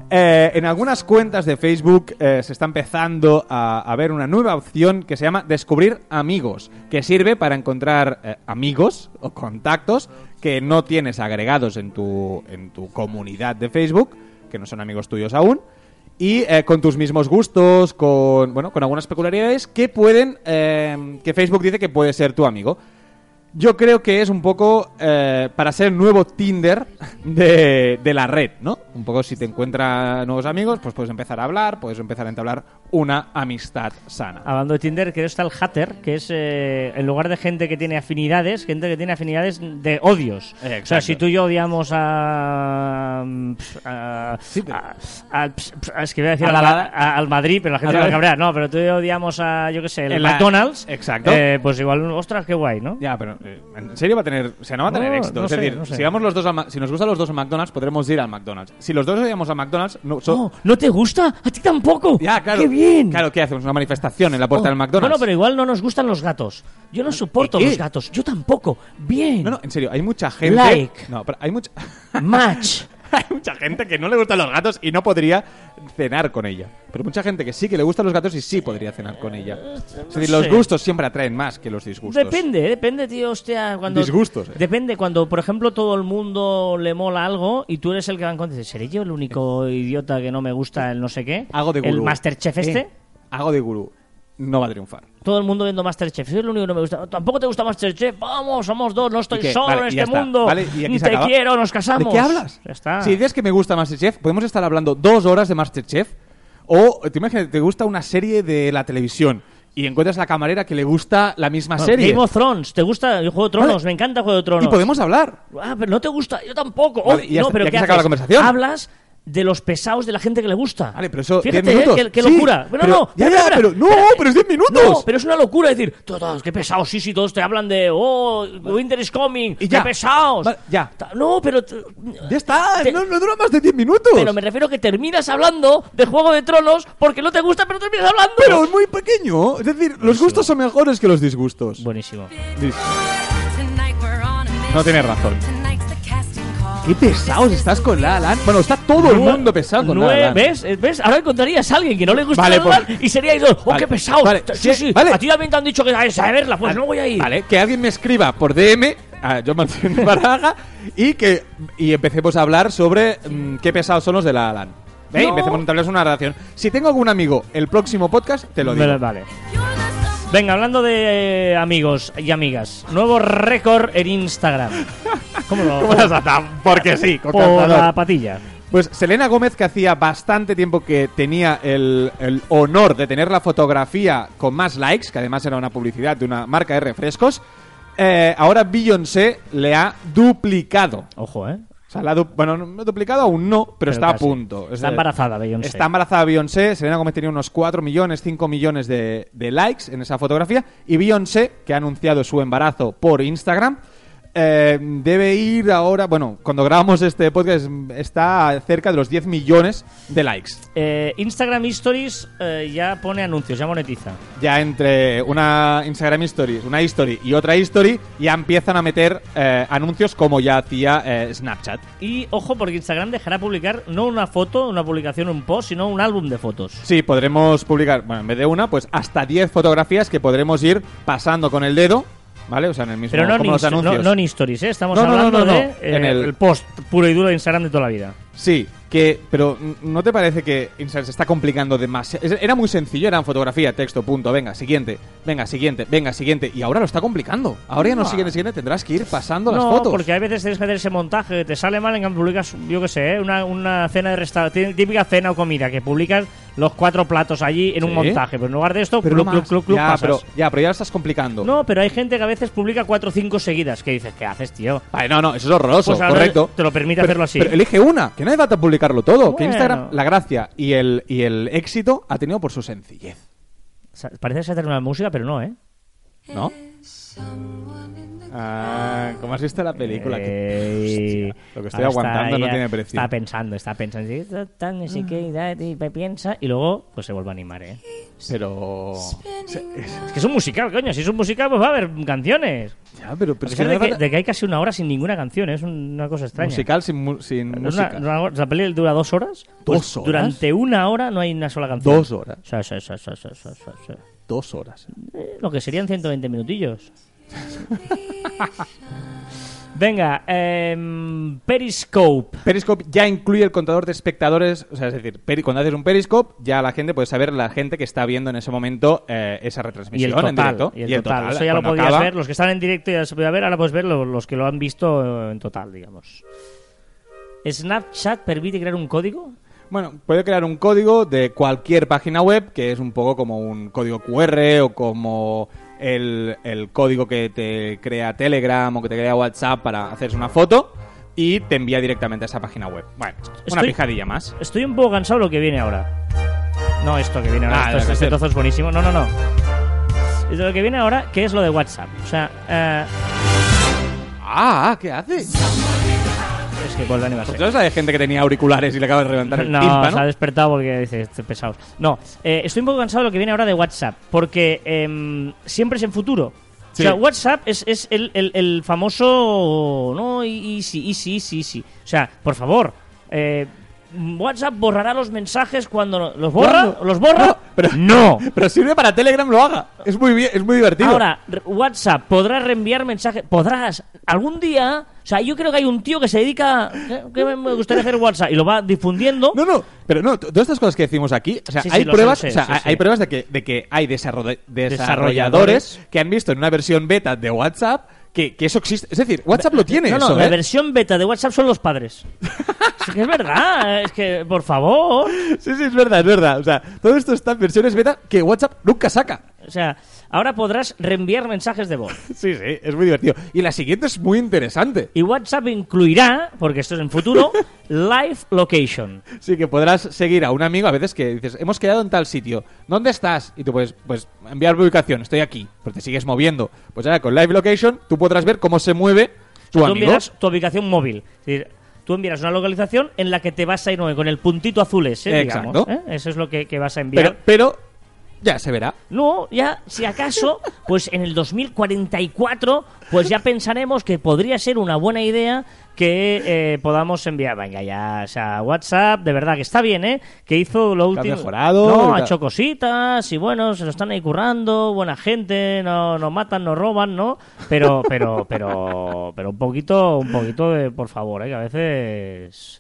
Eh, en algunas cuentas de Facebook eh, se está empezando a, ver una nueva opción que se llama Descubrir Amigos, que sirve para encontrar eh, amigos o contactos que no tienes agregados en tu, en tu comunidad de Facebook, que no son amigos tuyos aún, y con tus mismos gustos, con bueno, con algunas peculiaridades que pueden, que Facebook dice que puede ser tu amigo. Yo creo que es un poco eh, para ser el nuevo Tinder de, de la red, ¿no? Un poco si te encuentras nuevos amigos, pues puedes empezar a hablar, puedes empezar a entablar una amistad sana. Hablando de Tinder, creo que está el hater, que es eh, en lugar de gente que tiene afinidades, gente que tiene afinidades de odios. O sea, si tú y yo odiamos a. a- Sí, pero- a- a- a- es que voy a decir la- al Madrid, pero la gente va a cabrear. No, pero tú y yo odiamos a, yo qué sé, el la- McDonald's. Exacto. eh, pues igual, ostras, qué guay, ¿no? Ya, pero en serio va a tener, o sea, no va a tener No, éxito. no es sé, decir, no sé. si vamos los dos a si nos gustan los dos a McDonald's, podremos ir al McDonald's. Si los dos odiamos a McDonald's, no, so- Oh, ¿No te gusta? ¿A ti tampoco? ya, claro. ¡Qué bien! Claro, ¿qué hacemos? Una manifestación en la puerta Oh, del McDonald's. Bueno, pero igual no nos gustan los gatos. Yo no soporto ¿Y qué? los gatos. Yo tampoco. Bien. No, no, en serio, hay mucha gente. Like. No, pero hay mucha. Match. <laughs> <laughs> Hay mucha gente que no le gustan los gatos y no podría cenar con ella. Pero mucha gente que sí que le gustan los gatos y sí podría cenar con ella. Es decir, los gustos siempre atraen más que los disgustos. Depende, depende, tío, hostia, cuando... Disgustos, eh. Depende, cuando, por ejemplo, todo el mundo le mola algo y tú eres el que va en contra. Dices, ¿Seré yo el único idiota que no me gusta el no sé qué? Hago de gurú. ¿El Masterchef este? Eh, hago de gurú. No va a triunfar. Todo el mundo viendo Masterchef. Soy el único que no me gusta. ¿Tampoco te gusta Masterchef? Vamos, somos dos, no estoy solo Vale, en este está. mundo. Vale, y aquí se Te acaba. quiero, nos casamos. ¿De qué hablas? Ya está. Si dices que me gusta Masterchef, podemos estar hablando dos horas de Masterchef. O te imaginas, te gusta una serie de la televisión y encuentras a la camarera que le gusta la misma Bueno, serie. Game of Thrones, ¿te gusta el Juego de Tronos? Vale. Me encanta Juego de Tronos. Y podemos hablar. Ah, pero no te gusta, yo tampoco. Vale, Oh, y ya no, está, pero y aquí ¿qué se acaba haces? la conversación. Hablas de los pesados de la gente que le gusta. Vale, pero eso, Fíjate, 10 minutos. ¿eh? qué, qué Sí, locura. Pero, no, ya, ya, espera, pero no, espera. pero es 10 minutos. No, pero es una locura decir, todos, qué pesados, sí, sí, todos te hablan de, oh, Winter is coming, Y ya. qué pesados. Vale, ya. No, pero... Ya está, Te- no, no dura más de 10 minutos. Pero me refiero que terminas hablando de Juego de Tronos porque no te gusta, pero terminas hablando. Pero es muy pequeño. Es decir, los gustos son mejores que los disgustos. Buenísimo. Dis- No tienes razón. Qué pesados estás con La La Land. Bueno, está todo el mundo pesado con La La Nueve- Land. ¿Ves? Eh, ¿Ves? Ahora encontrarías a alguien que no le gusta Vale, La La Land pues- y seríais dos. ¡Oh, Vale, qué pesados! vale, sí, sí, vale. A ti también te han dicho que sabes a verla, pues no voy a ir. Vale, que alguien me escriba por DM a John Martín <laughs> Baraga y que y empecemos a hablar sobre mm, qué pesados son los de La La Land. ¿Eh? No. Empecemos a entablar una relación. Si tengo algún amigo, el próximo podcast te lo digo. Vale, Vale. Venga, hablando de eh, amigos y amigas, nuevo récord en Instagram. ¿Cómo lo ¿Cómo las atan? Porque sí, con Por la patilla. Pues Selena Gómez, que hacía bastante tiempo que tenía el, el honor de tener la fotografía con más likes, que además era una publicidad de una marca de refrescos, eh, ahora Beyoncé le ha duplicado. Ojo, ¿eh? O sea, la du- bueno, no duplicado aún no, pero, Pero está casi. a punto. Es Está embarazada, Beyoncé. Está embarazada Beyoncé. Selena Gómez tenía unos 4 millones, 5 millones de, de likes en esa fotografía. Y Beyoncé, que ha anunciado su embarazo por Instagram, eh, debe ir ahora, bueno, cuando grabamos este podcast está cerca de los 10 millones de likes. Eh, Instagram Stories eh, ya pone anuncios, ya monetiza. Ya entre una Instagram Stories, una History y otra History, ya empiezan a meter eh, anuncios como ya hacía Snapchat. Y ojo, porque Instagram dejará publicar no una foto, una publicación, un post, sino un álbum de fotos. Sí, podremos publicar, bueno, en vez de una, pues hasta 10 fotografías que podremos ir pasando con el dedo, ¿vale? O sea, en el mismo Pero no en, como los no, anuncios. no en Stories, ¿eh? Estamos No, no, no, hablando no, no. de eh, En el- el post puro y duro de Instagram de toda la vida. Sí, que, pero ¿no te parece que Instagram se está complicando demasiado? Es- Era muy sencillo, eran fotografía, texto, punto, venga, siguiente, venga, siguiente, venga, siguiente, y ahora lo está complicando. Ahora ya no siguiente, siguiente, tendrás que ir pasando las fotos. porque a veces tienes que hacer ese montaje, te sale mal en cambio publicas, yo qué sé, ¿eh? una, una cena de restaurante, típica cena o comida, que publicas los cuatro platos allí en un montaje, pero en lugar de esto, Pero club, club, club, club, ya, pasas. pero, ya, pero ya lo estás complicando. No, pero hay gente que a veces publica cuatro o cinco seguidas, que dices, ¿qué haces, tío? Vale, no, no, eso es horroroso, Pues correcto. te lo permite Pero- hacerlo así. Pero elige una, que no hace falta publicarlo todo. Que Bueno. Instagram, la gracia y el, y el éxito ha tenido por su sencillez, O sea, parece que se hace una música, pero no, ¿eh? ¿no? Ah, ¿cómo has visto la película? Que- Eh, Hostia, lo que estoy aguantando no tiene precio. Está pensando, está pensando. no sé qué, y piensa, y luego pues se vuelve a animar, ¿eh? Pero... Es que es un musical, coño. Si es un musical, pues va a haber canciones. Ya, pero, pero es que de, que, de que hay casi una hora sin ninguna canción, ¿eh? es una cosa extraña. musical sin, sin Una- música. una- la peli dura dos horas. ¿Dos Pues horas? Durante una hora no hay una sola canción. Dos horas. Sí, sí, sí, sí, sí, sí. Dos horas. Eh, lo que serían 120 minutillos. <laughs> Venga, em, Periscope. Periscope ya incluye el contador de espectadores, o sea, es decir, cuando haces un Periscope, ya la gente puede saber la gente que está viendo en ese momento eh, esa Y el retransmisión total, en directo. y el total. Eso ya lo podías acaba- ver. Los que estaban en directo ya se podía ver. Ahora puedes ver lo- los que lo han visto eh, en total, digamos. ¿Snapchat permite crear un código? Bueno, puede crear un código de cualquier página web, que es un poco como un código QR o como el, el código que te crea Telegram o que te crea WhatsApp para hacerse una foto y te envía directamente a esa página web. Bueno, una Estoy- pijadilla más. Estoy un poco cansado de lo que viene ahora. No, esto que viene ahora. Ah, esto, este trozo es buenísimo. No, no, no. Es de lo que viene ahora, que es lo de WhatsApp. O sea, eh, Ah, ¿qué hace? Es que vuelve a animarse. ¿Tú sabes la de gente que tenía auriculares y le acaba de reventar el No, tímpano? se ha despertado porque dice, "Estoy pesados. No, eh, estoy un poco cansado de lo que viene ahora de WhatsApp, porque em, siempre es en futuro. Sí. O sea, WhatsApp es, es el, el- el famoso... No, easy, easy, easy, easy. O sea, por favor, eh, WhatsApp borrará los mensajes cuando... ¿Los borra? ¿Cuándo? ¿Los borra? No, pero- no. <laughs> Pero sirve para Telegram, lo haga. Es muy bien, es muy divertido. Ahora, WhatsApp podrá reenviar mensajes. Podrás. Algún día. O sea, yo creo que hay un tío que se dedica. ¿qué- ¿Qué me gustaría hacer WhatsApp? Y lo va difundiendo. No, no, pero no, todas estas cosas que decimos aquí, o sea, Sí, hay pruebas, sé, o sea, sí, hay- pruebas de que, de que hay desarroll- desarrolladores Desarrolladores. que han visto en una versión beta de WhatsApp que, que eso existe. Es decir, WhatsApp lo tiene No, no, eso, la ¿eh? versión beta de WhatsApp son los padres. es que es verdad. Es que, por favor. Sí, sí, es verdad, es verdad. O sea, todo esto está en versiones beta que WhatsApp nunca saca. O sea, ahora podrás reenviar mensajes de voz. <laughs> Sí, sí, es muy divertido. Y la siguiente es muy interesante. Y WhatsApp incluirá, porque esto es en futuro, <laughs> Live Location. Sí, que podrás seguir a un amigo a veces que dices, hemos quedado en tal sitio, ¿dónde estás? Y tú puedes pues, enviar ubicación, estoy aquí, pero te sigues moviendo. Pues ahora con Live Location tú podrás ver cómo se mueve tu tú amigo. enviarás tu ubicación móvil. Es decir, tú enviarás una localización en la que te vas a ir con el puntito azul ese, digamos. ¿eh? Eso es lo que, que vas a enviar. Pero, pero ya se verá. No, ya, si acaso, pues en el 2044, pues ya pensaremos que podría ser una buena idea que eh, podamos enviar. Venga, ya, o sea, WhatsApp, de verdad que está bien, ¿eh? Que hizo lo Que ha último. mejorado, No, ha hecho cositas y bueno, se lo están ahí currando, buena gente, no, no matan, no roban, ¿no? Pero, pero, pero, pero un poquito, un poquito de, por favor, ¿eh? Que a veces.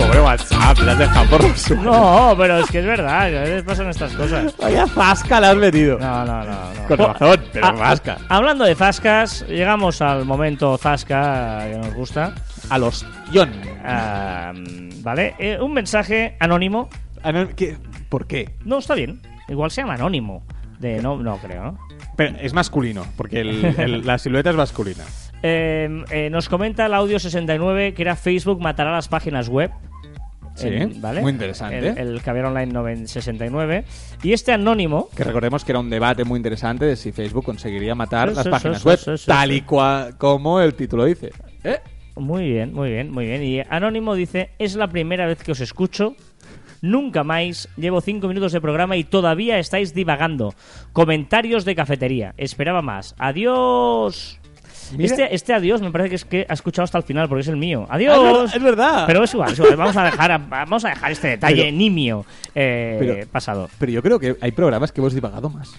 Pobre WhatsApp, la has dejado por los. No, pero es que es verdad, que a veces pasan estas cosas. Vaya zasca la has metido. No, no, no. no. Con razón, pero a- zasca. Hablando de zascas, llegamos al momento zasca que nos gusta. A los John. Ah, ¿Vale? Eh, un mensaje anónimo. Ah. ¿Por qué? No, está bien. Igual se llama anónimo. De, no, no creo, ¿no? Pero es masculino, porque el- el- la silueta es masculina. <laughs> Eh, eh, nos comenta el audio 69 que era Facebook matará las páginas web. Sí, En- ¿vale? muy interesante. El, el Caviar Online 9 69. Y este anónimo, Que recordemos que era un debate muy interesante de si Facebook conseguiría matar Sí, las sí, páginas web, tal y cual como el título dice. ¿Eh? Muy bien, muy bien, muy bien. Y Anónimo dice, es la primera vez que os escucho. Nunca más. Llevo cinco minutos de programa y todavía estáis divagando. Comentarios de cafetería. Esperaba más. Adiós. Este, este adiós me parece que es que ha escuchado hasta el final porque es el mío. Adiós. Ah, es verdad, es verdad. Pero es igual, es igual. Vamos a dejar, vamos a dejar este detalle Pero- nimio eh, pero- pasado. Pero yo creo que hay programas que hemos divagado más.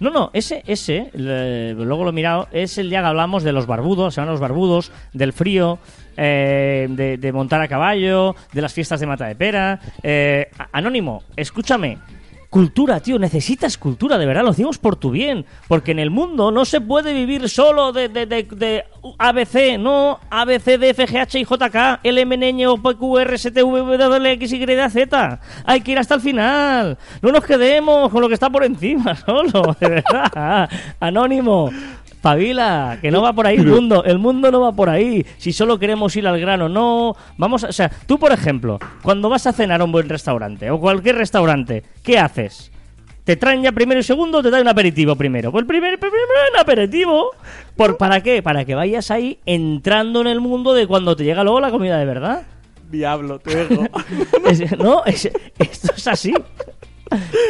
No, no, ese, ese, le- luego lo he mirado, es el día que hablamos de los barbudos, se llaman los barbudos, del frío, eh, de, de montar a caballo, de las fiestas de Mata de Pera. Eh, Anónimo, escúchame. Cultura, tío, necesitas cultura, de verdad, lo decimos por tu bien. Porque en el mundo no se puede vivir solo de, de, de, de ABC, no A, B, C, D, F, G, H, I, J, K, L, M, N, Ñ, O, P, Q, R, S, T, V, W, X, Y, Z. Hay que ir hasta el final. No nos quedemos con lo que está por encima <laughs> solo, de verdad. Anónimo. Pavila, que no va por ahí el mundo, el mundo no va por ahí. Si solo queremos ir al grano, no. Vamos, a, o sea, tú por ejemplo, cuando vas a cenar a un buen restaurante o cualquier restaurante, ¿qué haces? ¿Te traen ya primero y segundo o te traen un aperitivo primero? Pues primero, primero un aperitivo. ¿Por, ¿Para qué? Para que vayas ahí entrando en el mundo de cuando te llega luego la comida de verdad. Diablo, te dejo. <laughs> Es- no, es- esto es así.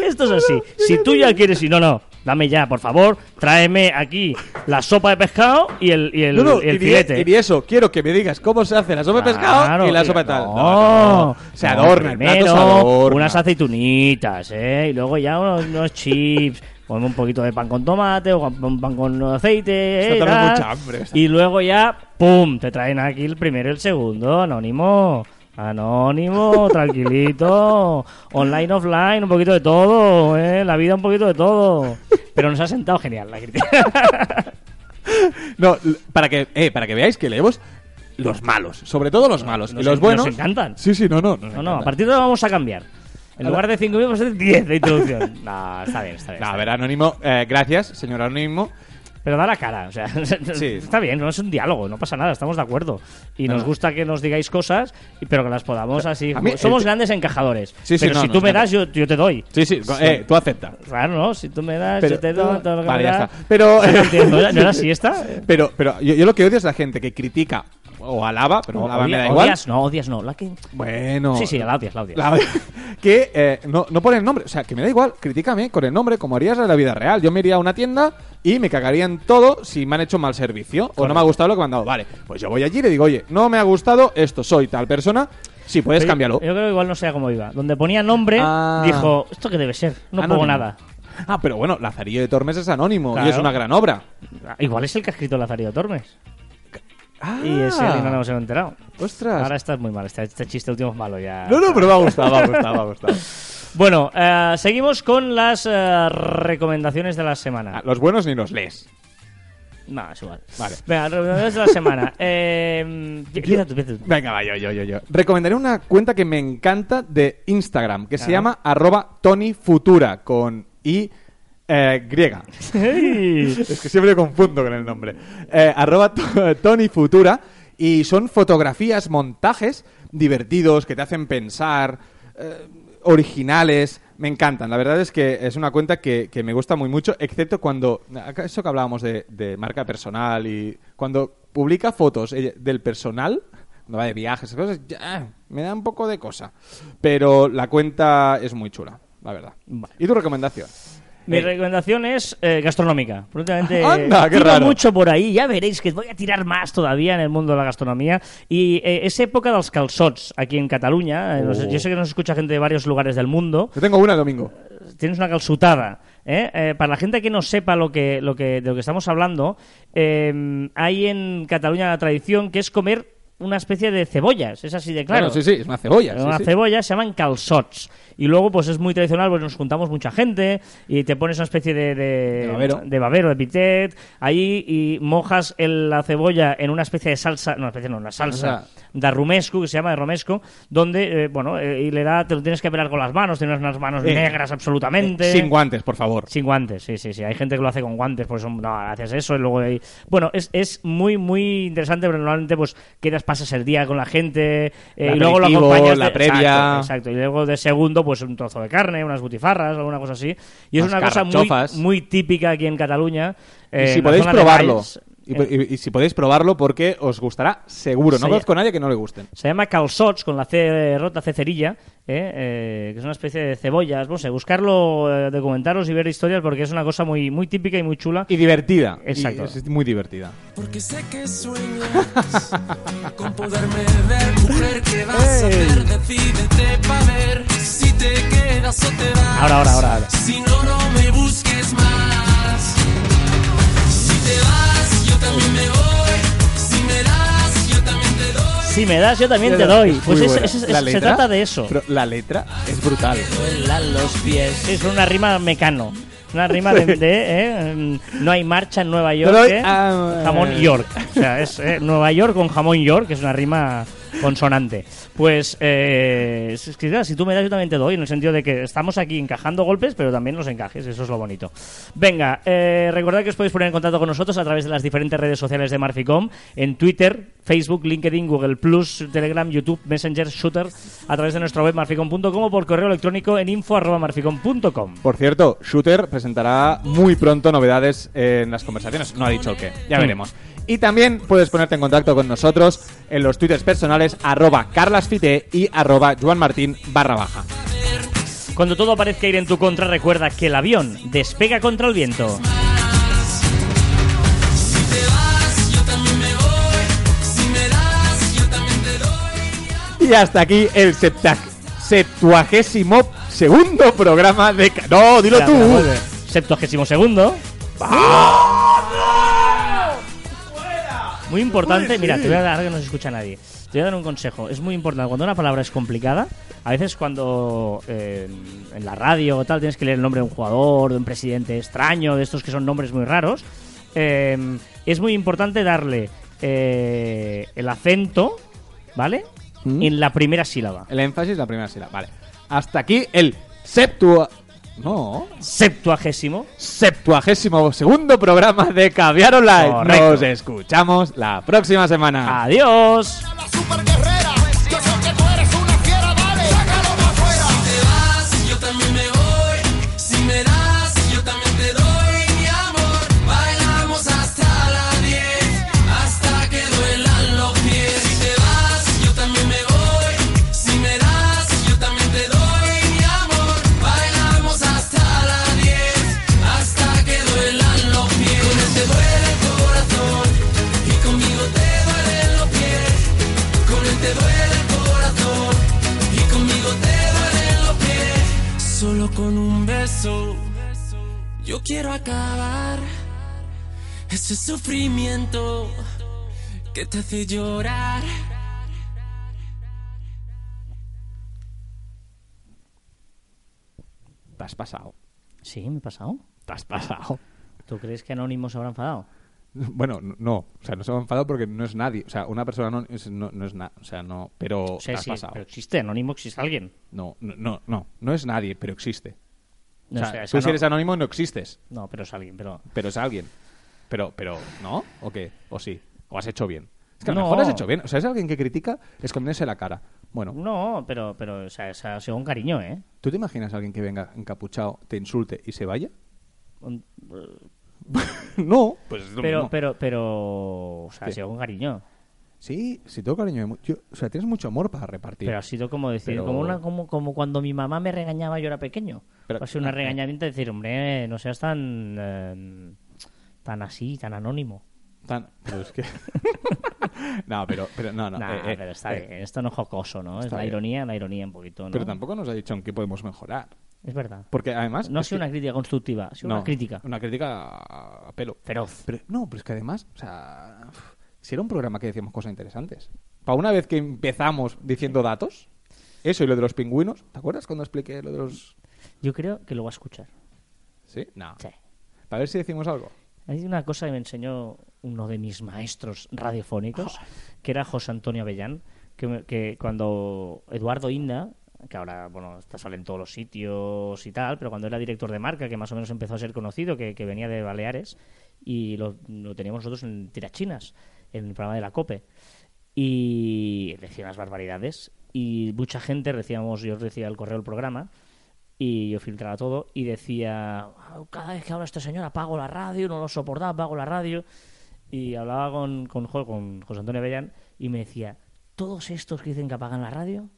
Esto es así. <laughs> Si tú ya quieres y no, no, dame ya, por favor, tráeme aquí la sopa de pescado y el, y el, No, no, y el filete. y eso, quiero que me digas cómo se hace la sopa de pescado Claro, y la sopa de tal. No, Se adorna, el plato primero, se adorna. unas aceitunitas, ¿eh? Y luego ya unos, unos chips, ponme un poquito de pan con tomate o un pan con aceite, ¿eh? mucha hambre. Y luego ya, ¡pum! Te traen aquí el primero y el segundo, anónimo. Anónimo, tranquilito, <laughs> online, offline, un poquito de todo, ¿eh? La vida un poquito de todo. Pero nos ha sentado genial la crítica. <laughs> No, para que, eh, para que veáis que leemos los malos, sobre todo los malos. nos y los en- buenos. nos encantan. Sí, sí, no, no. nos No, no, a partir de ahora vamos a cambiar. En lugar de 5 minutos, vamos a hacer 10 de introducción. <laughs> No, está bien, está bien. No, a ver. Anónimo, eh, gracias, señor Anónimo. Pero da la cara, o sea, <laughs> Sí. está bien, no es un diálogo, no pasa nada, estamos de acuerdo. Y nos no. gusta que nos digáis cosas, pero que las podamos así. mí Somos te- grandes encajadores. Sí, sí, pero si tú me das, yo, yo te doy. Sí, sí, eh, tú acepta. Claro, ¿no? Si tú me das, Pero- yo te doy. todo lo que Vale, me ya das. está. Pero- <laughs> no <laughs> entiendo, ¿No era, no era así esta? Pero, pero yo, yo lo que odio es la gente que critica o alaba, pero No, alaba me da igual. odias, no, odias, no. La que... Bueno. Sí, sí, la odias, la odias. La- <laughs> que eh, no, no pone el nombre. O sea, que me da igual, critícame con el nombre como harías en la vida real. Yo me iría a una tienda y me cagaría en todo si me han hecho mal servicio o no me ha gustado lo que me han dado. Vale, pues yo voy allí y le digo, oye, no me ha gustado esto, soy tal persona. Si puedes, Pero yo- creo que igual no sé cómo iba. Donde ponía nombre, Ah. dijo, ¿esto qué debe ser? No pongo nada. Ah, pero bueno, Lazarillo de Tormes es anónimo y es una gran obra. Igual es el que ha escrito Lazarillo Tormes. Ah, Y ese y no nos hemos enterado. Ostras. Ahora estás muy mal, este, este chiste último es malo ya. No, no, pero me ha gustado, me ha gustado, me ha gustado. <laughs> Bueno, eh, seguimos con las eh, recomendaciones de la semana. Ah, los buenos ni los lees. No, es igual. Vale. Venga, recomendaciones de la semana. <laughs> Eh, empieza tú, empieza tú. Venga, va, yo, yo, yo, yo. Recomendaré una cuenta que me encanta de Instagram, que se Claro. llama arroba Tony Futura, con I eh, griega. <laughs> Es que siempre confundo con el nombre. Eh, arroba to- Tony Futura. Y son fotografías, montajes divertidos que te hacen pensar, eh, originales. Me encantan. La verdad es que es una cuenta que, que me gusta muy mucho, excepto cuando. Eso que hablábamos de, de marca personal y. Cuando publica fotos ella- del personal, cuando va de viajes, cosas, ya, me da un poco de cosa. Pero la cuenta es muy chula, la verdad. Vale. ¿Y tu recomendación? Mi Eh, recomendación es eh, gastronómica. Últimamente <laughs> Anda, qué tiro raro. mucho por ahí. Ya veréis que voy a tirar más todavía en el mundo de la gastronomía. Y eh, es época dels calçots aquí en Cataluña. Eh, no sé- Oh. Yo sé que nos escucha gente de varios lugares del mundo. Yo tengo una el domingo. tienes una calzutada. ¿eh? Eh, para la gente que no sepa lo que, lo que, de lo que estamos hablando, eh, hay en Cataluña la tradición que es comer una especie de cebollas, es así de claro. Bueno, sí, sí, es una cebolla. una sí. cebolla, se llaman calzots. Y luego, pues es muy tradicional, pues nos juntamos mucha gente y te pones una especie de, de, De babero. de babero, de pitet, ahí y mojas el- la cebolla en una especie de salsa, no, especie no, una salsa de romesco, que se llama de romesco, donde, eh, bueno, eh, y le da, te lo tienes que pelar con las manos, tienes unas manos Eh, negras absolutamente. Sin guantes, por favor. Sin guantes, sí, sí, sí. Hay gente que lo hace con guantes, pues son, no, haces eso y luego. Bueno, es, es muy, muy interesante, pero normalmente pues quedas, pasas el día con la gente eh, y luego lo acompañas... la de- previa. Exacto, exacto. Y luego de segundo, pues un trozo de carne, unas butifarras, alguna cosa así. Y es Unas una cosa muy, muy típica aquí en Cataluña. eh, y si la podéis probarlo. Valls, Y, eh, y- y si podéis probarlo porque os gustará seguro. No conozco a nadie que no le gusten. Se llama calzots con la C rota, C cerilla, eh, eh, que es una especie de cebollas. No sé, buscarlo, eh, documentaros y ver historias porque es una cosa muy, muy típica y muy chula. Y divertida. Exacto. Y es muy divertida. Porque sé que sueñas <laughs> con poderme ver, mujer, ¿qué vas a hacer? Decídete pa' ver si te quedas o te vas. Ahora, ahora, ahora, ahora. Si no, no me busques más. Si te vas, también me voy. Si me das, yo también te doy. Si me das, yo también te doy. Pues es- se trata de eso. Pero la letra es brutal. Vuelan los pies. Sí, es una rima mecano. Una rima de, <laughs> de, eh, no hay marcha en Nueva York. Eh, ah, jamón eh. York. O sea, es eh, Nueva York con jamón York, que es una rima consonante. Pues, eh, si tú me das, yo también te doy, en el sentido de que estamos aquí encajando golpes, pero también los encajes, eso es lo bonito. Venga, eh, recordad que os podéis poner en contacto con nosotros a través de las diferentes redes sociales de Marficom, en Twitter, Facebook, LinkedIn, Google Plus, Telegram, YouTube, Messenger, Shooter, a través de nuestra web marficom.com o por correo electrónico en info.marficom.com. Por cierto, Shooter presentará muy pronto novedades en las conversaciones. No ha dicho el qué, ya veremos. Y también puedes ponerte en contacto con nosotros en los twitters personales arroba carlasfite y arroba juanmartin barra baja. Cuando todo parezca ir en tu contra, recuerda que el avión despega contra el viento. Y hasta aquí el septuagésimo segundo programa de... No, dilo tú. Septuagésimo segundo. Muy importante, mira, te voy a dar ahora que no se escucha nadie. Te voy a dar un consejo. Es muy importante. Cuando una palabra es complicada, a veces cuando eh, en la radio o tal tienes que leer el nombre de un jugador, de un presidente extraño, de estos que son nombres muy raros, eh, es muy importante darle eh, el acento, ¿vale? ¿Mm? En la primera sílaba. El énfasis la primera sílaba. Vale. Hasta aquí el septua... No. Septuagésimo. Septuagésimo segundo programa de Caviar Online. Correcto. Nos escuchamos la próxima semana. Adiós. Ese sufrimiento que te hace llorar. Te has pasado. Sí, me he pasado. Te has pasado. ¿Tú crees que Anónimo se habrá enfadado? <laughs> Bueno, no. O sea, no se ha enfadado porque no es nadie. O sea, una persona no es, no, no es nada. O sea, no. Pero O sea, te has sí, pasado. pero existe, Anónimo existe alguien. No, no, no, no. No es nadie, pero existe. No, o o sea, sea, tú si no- eres anónimo no existes. No, pero es alguien, pero... Pero es alguien. Pero, pero, ¿no? ¿O qué? ¿O sí? ¿O has hecho bien? Es que a lo No. mejor has hecho bien. O sea, es alguien que critica esconderse la cara. Bueno, No, pero, pero o sea, ha sido un cariño, ¿eh? ¿tú te imaginas a alguien que venga encapuchado, te insulte y se vaya? Un- <laughs> no, pues es lo Pero, mismo. pero, pero... O sea, ha ¿Qué? sido un cariño. Sí, sí tengo cariño. de mu- yo- o sea, tienes mucho amor para repartir. Pero ha sido como decir, Pero- como, una, como, como cuando mi mamá me regañaba yo era pequeño. Pero- ha sido una regañadienta de decir, hombre, no seas tan... eh, tan así, tan anónimo. Tan- pero es que... <laughs> no, pero, pero no, no. Nah, eh, eh, pero está eh, bien. Esto no es jocoso, ¿no? Es la bien. ironía, la ironía un poquito, ¿no? Pero tampoco nos ha dicho en qué podemos mejorar. Es verdad. Porque además... No ha sido que- una crítica constructiva, ha sido no, una crítica. Una crítica a a pelo. Feroz. Pero, no, pero es que además, o sea, si era un programa que decíamos cosas interesantes. Para una vez que empezamos diciendo datos, eso y lo de los pingüinos, ¿te acuerdas cuando expliqué lo de los... Yo creo que lo va a escuchar. Sí, no. Sí. Para ver si decimos algo. Hay una cosa que me enseñó uno de mis maestros radiofónicos, que era José Antonio Avellán, que, que cuando Eduardo Inda, que ahora bueno está sale en todos los sitios y tal, pero cuando era director de marca, que más o menos empezó a ser conocido, que, que venía de Baleares, y lo, lo teníamos nosotros en Tirachinas, en el programa de la COPE. Y decía unas barbaridades. Y mucha gente, recibíamos, yo recibía el correo del programa, y yo filtraba todo y decía "Ah, cada vez que habla este señor apago la radio no lo soportaba apago la radio y hablaba con, con, Jo- con José Antonio Avellán y me decía todos estos que dicen que apagan la radio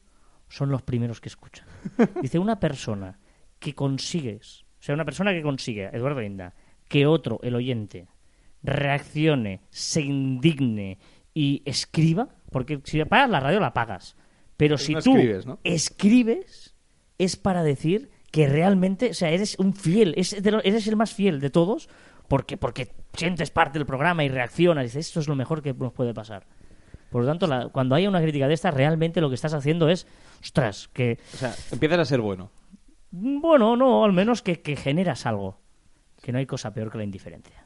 son los primeros que escuchan <laughs> dice una persona que consigues o sea una persona que consigue Eduardo Inda que otro el oyente reaccione se indigne y escriba porque si apagas la radio la apagas pero si no tú escribes, ¿no? escribes es para decir que realmente, o sea, eres un fiel, eres el más fiel de todos, porque, porque sientes parte del programa y reaccionas y dices, esto es lo mejor que nos puede pasar. Por lo tanto, la- cuando haya una crítica de esta, realmente lo que estás haciendo es, ostras, que, O sea, empiezas a ser bueno. bueno, no, al menos que, que generas algo. Que no hay cosa peor que la indiferencia.